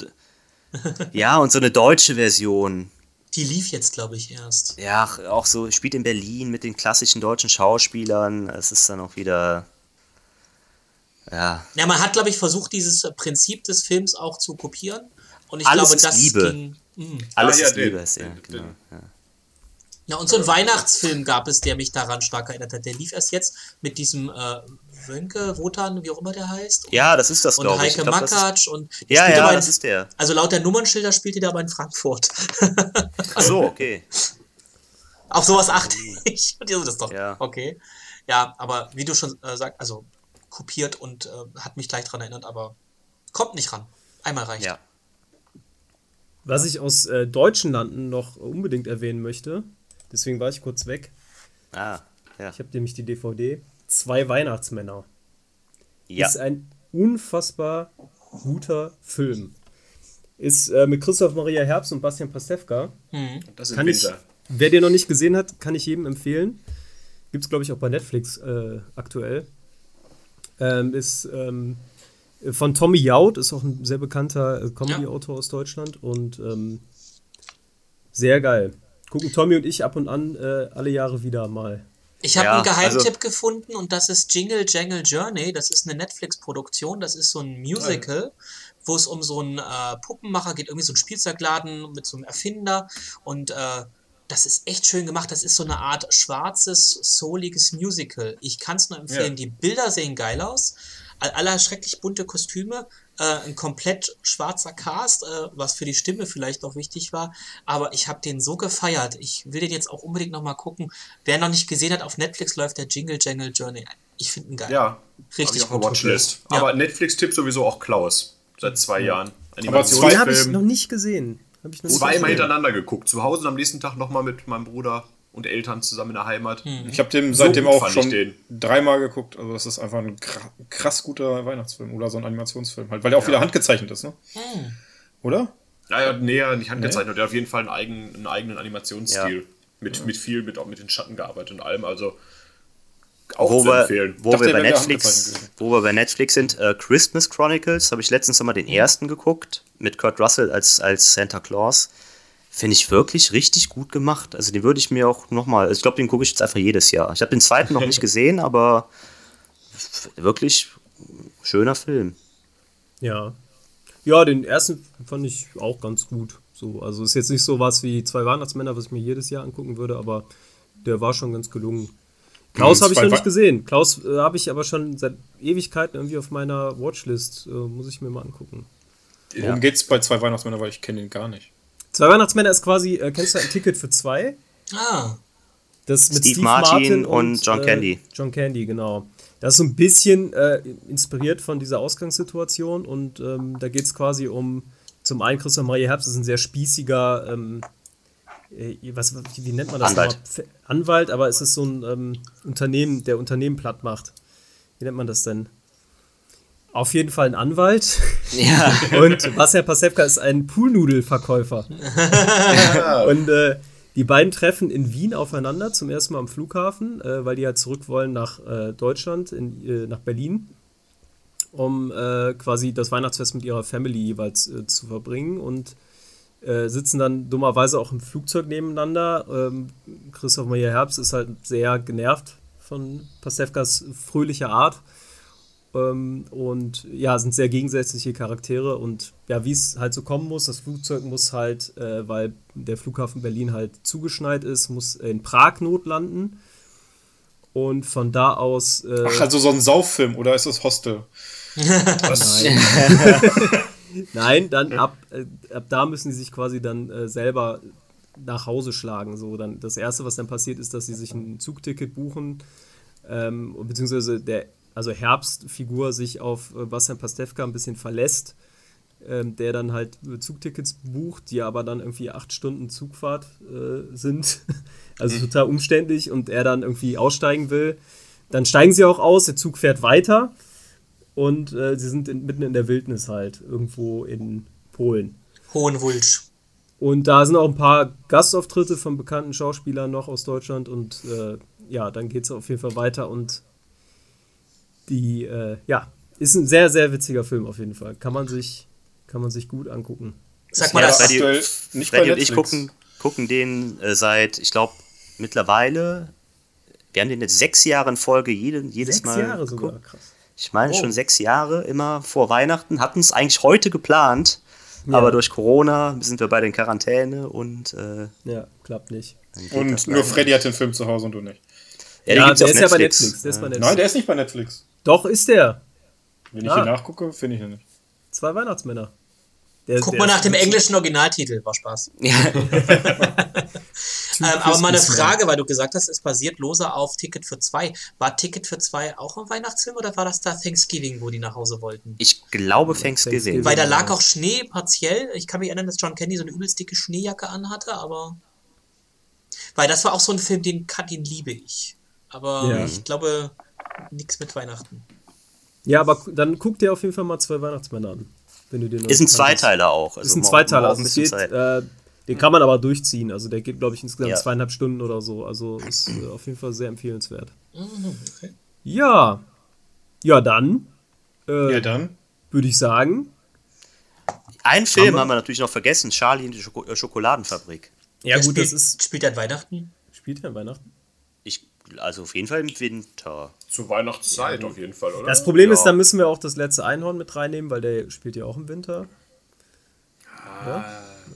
ja und so eine deutsche Version. Die lief jetzt, glaube ich, erst. Ja, auch so spielt in Berlin mit den klassischen deutschen Schauspielern. Es ist dann auch wieder ja Ja, man hat, glaube ich, versucht, dieses äh, Prinzip des Films auch zu kopieren. Und ich Alles glaube, ist das Liebe. ging. Mh. alles Ah, ja, ist den- Liebe, ist ja, den- genau. den- Ja. Ja, und so einen Weihnachtsfilm gab es, der mich daran stark erinnert hat. Der lief erst jetzt mit diesem äh, Wönke, Wotan, wie auch immer der heißt. Und, ja, das ist das, und glaube ich. Heike ich glaub, Makatsch und die ja, ja, in- das ist der. Also laut der Nummernschilder spielte der aber in Frankfurt. Ach so, okay. Auf sowas achte ich. Und ihr so, das doch Ja. okay. Ja, aber wie du schon äh, sagst, also kopiert und äh, hat mich gleich dran erinnert, aber kommt nicht ran. Einmal reicht. Ja. Was ich aus äh, deutschen Landen noch unbedingt erwähnen möchte, deswegen war ich kurz weg. Ah, ja. Ich habe nämlich die DVD. Zwei Weihnachtsmänner. Ja. Ist ein unfassbar guter Film. Ist äh, mit Christoph Maria Herbst und Bastian Pastewka. Das im Kann ich, Winter. wer den noch nicht gesehen hat, kann ich jedem empfehlen. Gibt es, glaube ich, auch bei Netflix äh, aktuell. Ähm, ist ähm, von Tommy Jaud, ist auch ein sehr bekannter äh, Comedy-Autor aus Deutschland und ähm, sehr geil. Gucken Tommy und ich ab und an äh, alle Jahre wieder mal. Ich habe Ja, einen Geheimtipp also- gefunden und das ist Jingle Jangle Journey. Das ist eine Netflix-Produktion. Das ist so ein Musical, wo es um so einen äh, Puppenmacher geht, irgendwie so ein Spielzeugladen mit so einem Erfinder. Und äh, das ist echt schön gemacht. Das ist so eine Art schwarzes, souliges Musical. Ich kann es nur empfehlen. Ja. Die Bilder sehen geil aus. All- Aller schrecklich bunte Kostüme, äh, ein komplett schwarzer Cast, äh, was für die Stimme vielleicht auch wichtig war. Aber ich habe den so gefeiert. Ich will den jetzt auch unbedingt nochmal gucken. Wer noch nicht gesehen hat, auf Netflix läuft der Jingle Jangle Journey. Ich finde ihn geil. Ja. Richtig gut. Watchlist. Ja. Aber Netflix-Tipp sowieso auch Klaus. Seit zwei Jahren. zwei- Den Animationsfilm. habe ich noch nicht gesehen. Hab ich noch Zweimal hintereinander geguckt. Zu Hause und am nächsten Tag nochmal mit meinem Bruder und Eltern zusammen in der Heimat. Ich habe den So seitdem gut auch schon den. dreimal geguckt. Also das ist einfach ein kra- krass guter Weihnachtsfilm oder so ein Animationsfilm halt, weil der auch wieder handgezeichnet ist, ne? Oder? Ja, ja, näher nicht handgezeichnet. Der hat auf jeden Fall einen eigenen, einen eigenen Animationsstil. Ja. Mit, mit viel, mit, auch mit den Schatten gearbeitet und allem. Also auch Wo zu wir, empfehlen. wo, Dachte, wir bei Netflix, wo wir bei Netflix sind, äh, Christmas Chronicles, habe ich letztens nochmal den ersten geguckt, mit Kurt Russell als, als Santa Claus. Finde ich wirklich richtig gut gemacht. Also den würde ich mir auch nochmal, ich glaube, den gucke ich jetzt einfach jedes Jahr. Ich habe den zweiten noch nicht gesehen, aber wirklich schöner Film. Ja. Ja, den ersten fand ich auch ganz gut. So, also ist jetzt nicht so was wie zwei Weihnachtsmänner, was ich mir jedes Jahr angucken würde, aber der war schon ganz gelungen. Klaus Mhm, habe ich noch nicht gesehen. Klaus äh, habe ich aber schon seit Ewigkeiten irgendwie auf meiner Watchlist. Äh, muss ich mir mal angucken. Worum geht's bei zwei Weihnachtsmänner, weil ich kenne den gar nicht. Zwei Weihnachtsmänner ist quasi, äh, kennst du ein Ticket für zwei? Ah, Das mit Steve Martin und John äh, Candy. John Candy, genau. Das ist so ein bisschen äh, inspiriert von dieser Ausgangssituation und ähm, da geht es quasi um, zum einen Christoph Maria Herbst ist ein sehr spießiger, ähm, äh, was, wie nennt man das Anwalt. Anwalt, aber es ist so ein ähm, Unternehmen, der Unternehmen platt macht. Wie nennt man das denn? Auf jeden Fall ein Anwalt. Ja. Und Bastian Pasewka ist ein Poolnudelverkäufer. Und äh, die beiden treffen in Wien aufeinander zum ersten Mal am Flughafen, äh, weil die halt zurück wollen nach äh, Deutschland, in, äh, nach Berlin, um äh, quasi das Weihnachtsfest mit ihrer Family jeweils äh, zu verbringen und äh, sitzen dann dummerweise auch im Flugzeug nebeneinander. Ähm, Christoph Maria Herbst ist halt sehr genervt von Pasewkas fröhlicher Art Ähm, und ja, sind sehr gegensätzliche Charaktere und ja, wie es halt so kommen muss, das Flugzeug muss halt, äh, weil der Flughafen Berlin halt zugeschneit ist, muss in Prag notlanden. Und von da aus. Äh, Ach, also so ein Sauffilm oder ist das Hostel? Nein. Nein, dann ab, äh, ab da müssen sie sich quasi dann äh, selber nach Hause schlagen. So, dann das erste, was dann passiert, ist, dass sie sich ein Zugticket buchen, ähm, beziehungsweise der also Herbstfigur sich auf äh, Bastian Pastewka ein bisschen verlässt, ähm, der dann halt Zugtickets bucht, die aber dann irgendwie acht Stunden Zugfahrt äh, sind. also mhm. total umständlich und er dann irgendwie aussteigen will. Dann steigen sie auch aus, der Zug fährt weiter und äh, sie sind in, mitten in der Wildnis halt, irgendwo in Polen. Hohenwulsch. Und da sind auch ein paar Gastauftritte von bekannten Schauspielern noch aus Deutschland und äh, ja, dann geht es auf jeden Fall weiter und die, äh, ja, ist ein sehr, sehr witziger Film auf jeden Fall. Kann man sich, kann man sich gut angucken. Sag mal, ja, das Freddy, nicht Freddy und ich gucken, gucken den äh, seit, ich glaube, mittlerweile, wir haben den jetzt sechs Jahre in Folge jede, jedes sechs Mal. Sechs Jahre geguckt. sogar, krass. Ich meine oh. schon sechs Jahre, immer vor Weihnachten, hatten es eigentlich heute geplant, ja. aber durch Corona sind wir bei den Quarantäne und. Äh, ja, klappt nicht. Und nur Freddy hat den Film zu Hause und du nicht. Ja, ja der ist Netflix. ja bei Netflix. Der ist bei Netflix. Nein, der ist nicht bei Netflix. Doch, ist der. Wenn ich ah. hier nachgucke, finde ich ihn nicht. Zwei Weihnachtsmänner. Der, Guck der mal nach dem englischen Originaltitel, war Spaß. Ja. ähm, aber mal eine Frage, weil du gesagt hast, es basiert lose auf Ticket für zwei. War Ticket für zwei auch ein Weihnachtsfilm oder war das da Thanksgiving, wo die nach Hause wollten? Ich glaube Thanksgiving. Weil da lag auch Schnee partiell. Ich kann mich erinnern, dass John Candy so eine übelst dicke Schneejacke anhatte, aber. Weil das war auch so ein Film, den, den liebe ich. Aber ja. ich glaube, nichts mit Weihnachten. Ja, aber dann guck dir auf jeden Fall mal zwei Weihnachtsmänner an. Wenn du den ist ein Zweiteiler auch. Also ist ein Zweiteiler. Also geht, äh, den kann man aber durchziehen. Also der geht, glaube ich, insgesamt ja. zweieinhalb Stunden oder so. Also ist äh, auf jeden Fall sehr empfehlenswert. Mhm, okay. Ja. Ja, dann. Äh, ja, dann. Würde ich sagen. Ein Film haben wir, haben wir natürlich noch vergessen: Charlie in die Schoko Schokoladenfabrik. Ja, der gut, spielt, das ist. Spielt er an Weihnachten? Spielt er an Weihnachten? Ich also auf jeden Fall im Winter. Zur Weihnachtszeit ja. auf jeden Fall, oder? Das Problem ja. ist, da müssen wir auch das letzte Einhorn mit reinnehmen, weil der spielt ja auch im Winter. Ah.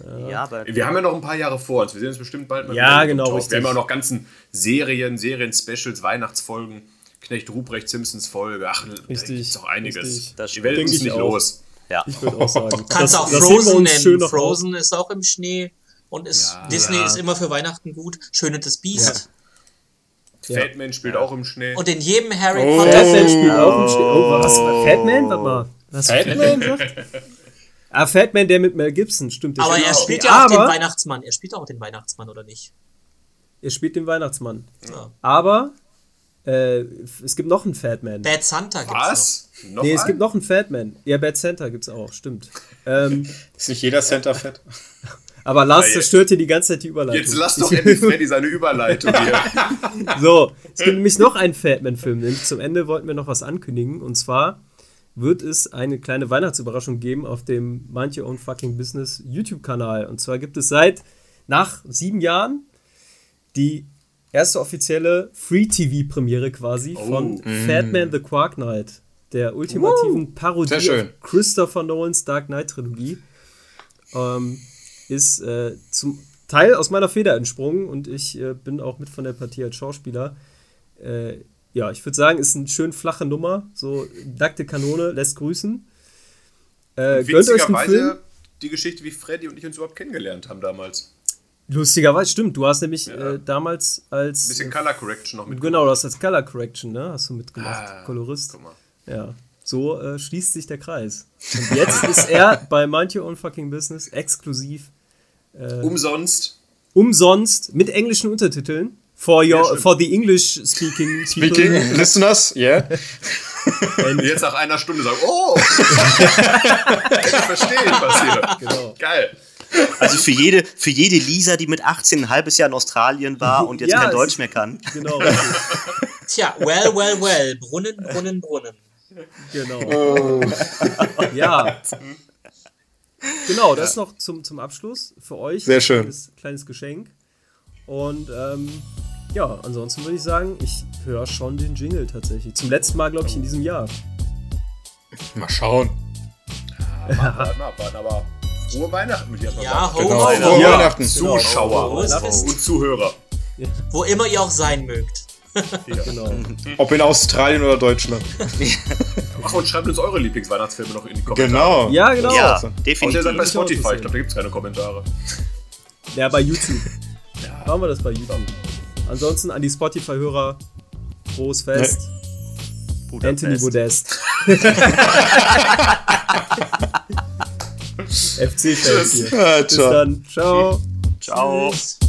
Ja, ja aber wir haben ja noch ein paar Jahre vor uns. Wir sehen uns bestimmt bald mal Ja, genau. Wir haben ja noch ganzen Serien, Serien-Specials, Weihnachtsfolgen, Knecht Ruprecht, Simpsons Folge. Ach, richtig, da gibt auch einiges. Richtig. Das Die Welt ist nicht auch. los. Ja. Ich würde auch sagen. Kannst das, auch Frozen nennen. Frozen ist auch im Schnee und ist, Disney ist immer für Weihnachten gut. Schöne das Biest. Ja. Fatman spielt ja. auch im Schnee. Und in jedem Harry oh. Potter Fatman spielt auch im Schnee. Oh, was? Fatman? Warte mal. Was Fatman sagt? Ah, Fatman, der mit Mel Gibson, stimmt. Aber er spielt ja auch den Weihnachtsmann. Er spielt auch den Weihnachtsmann, oder nicht? Er spielt den Weihnachtsmann. Ja. Aber äh, es gibt noch einen Fatman. Bad Santa gibt's Was? Noch nee, einen? es gibt noch einen Fatman. Ja, Bad Santa gibt's auch, stimmt. Ähm, Ist nicht jeder Santa fett? Aber Lars ja, zerstört hier die ganze Zeit die Überleitung. Jetzt lass doch endlich Freddy seine Überleitung hier. so, es gibt nämlich noch einen Fatman-Film. Nämlich zum Ende wollten wir noch was ankündigen. Und zwar wird es eine kleine Weihnachtsüberraschung geben auf dem Mind Your Own Fucking Business YouTube-Kanal. Und zwar gibt es seit nach sieben Jahren die erste offizielle Free-TV-Premiere quasi oh. von mm. Fatman the Quark Knight, der ultimativen Parodie Christopher Nolans Dark Knight-Trilogie. Ähm, ist äh, zum Teil aus meiner Feder entsprungen und ich äh, bin auch mit von der Partie als Schauspieler. Äh, ja, ich würde sagen, ist eine schön flache Nummer. So nackte Kanone lässt grüßen. Äh, gönnt euch den Film. die Geschichte, wie Freddy und ich uns überhaupt kennengelernt haben damals. Lustigerweise, stimmt. Du hast nämlich ja. äh, damals als. Ein bisschen Color Correction noch mitgemacht. Genau, du hast als Color Correction, ne? Hast du mitgemacht. Ah, Kolorist. Ja. So äh, schließt sich der Kreis. Und jetzt ist er bei Mind Your Own Fucking Business exklusiv. Äh, umsonst. Umsonst mit englischen Untertiteln. For, your, for the English speaking people. Speaking listeners, yeah. Und jetzt nach einer Stunde sagen, oh! ich verstehe, was hier. Genau. Geil. Also für jede, für jede Lisa, die mit 18 ein halbes Jahr in Australien war und jetzt ja, kein Deutsch mehr kann. Genau. Tja, well, well, well. Brunnen, Brunnen, Brunnen. Genau. Oh. ja. Genau, das ja. noch zum, zum Abschluss für euch. Sehr schön. Kleines, kleines Geschenk. Und ähm, ja, ansonsten würde ich sagen, ich höre schon den Jingle tatsächlich. Zum letzten Mal, glaube ich, in diesem Jahr. Mal schauen. Abwarten, abwarten, aber frohe Weihnachten mit dir Ja, ho, Genau. ho, Frohe ho. Weihnachten. Zuschauer Frohes Fest. und Zuhörer. Wo immer ihr auch sein mögt. Genau. Ob in Australien oder Deutschland. Ach, und schreibt uns eure Lieblingsweihnachtsfilme noch in die Kommentare. Genau. Ja, genau. Ja, Außer ihr seid definitiv. bei Spotify, ich glaube, da gibt es keine Kommentare. Ja, bei YouTube. Machen wir das bei YouTube. Ansonsten an die Spotify-Hörer. Frohes Fest. Anthony Budapest. Modest. FC-Fans hier. Ah, Bis dann. Ciao. Ciao. Tschüss.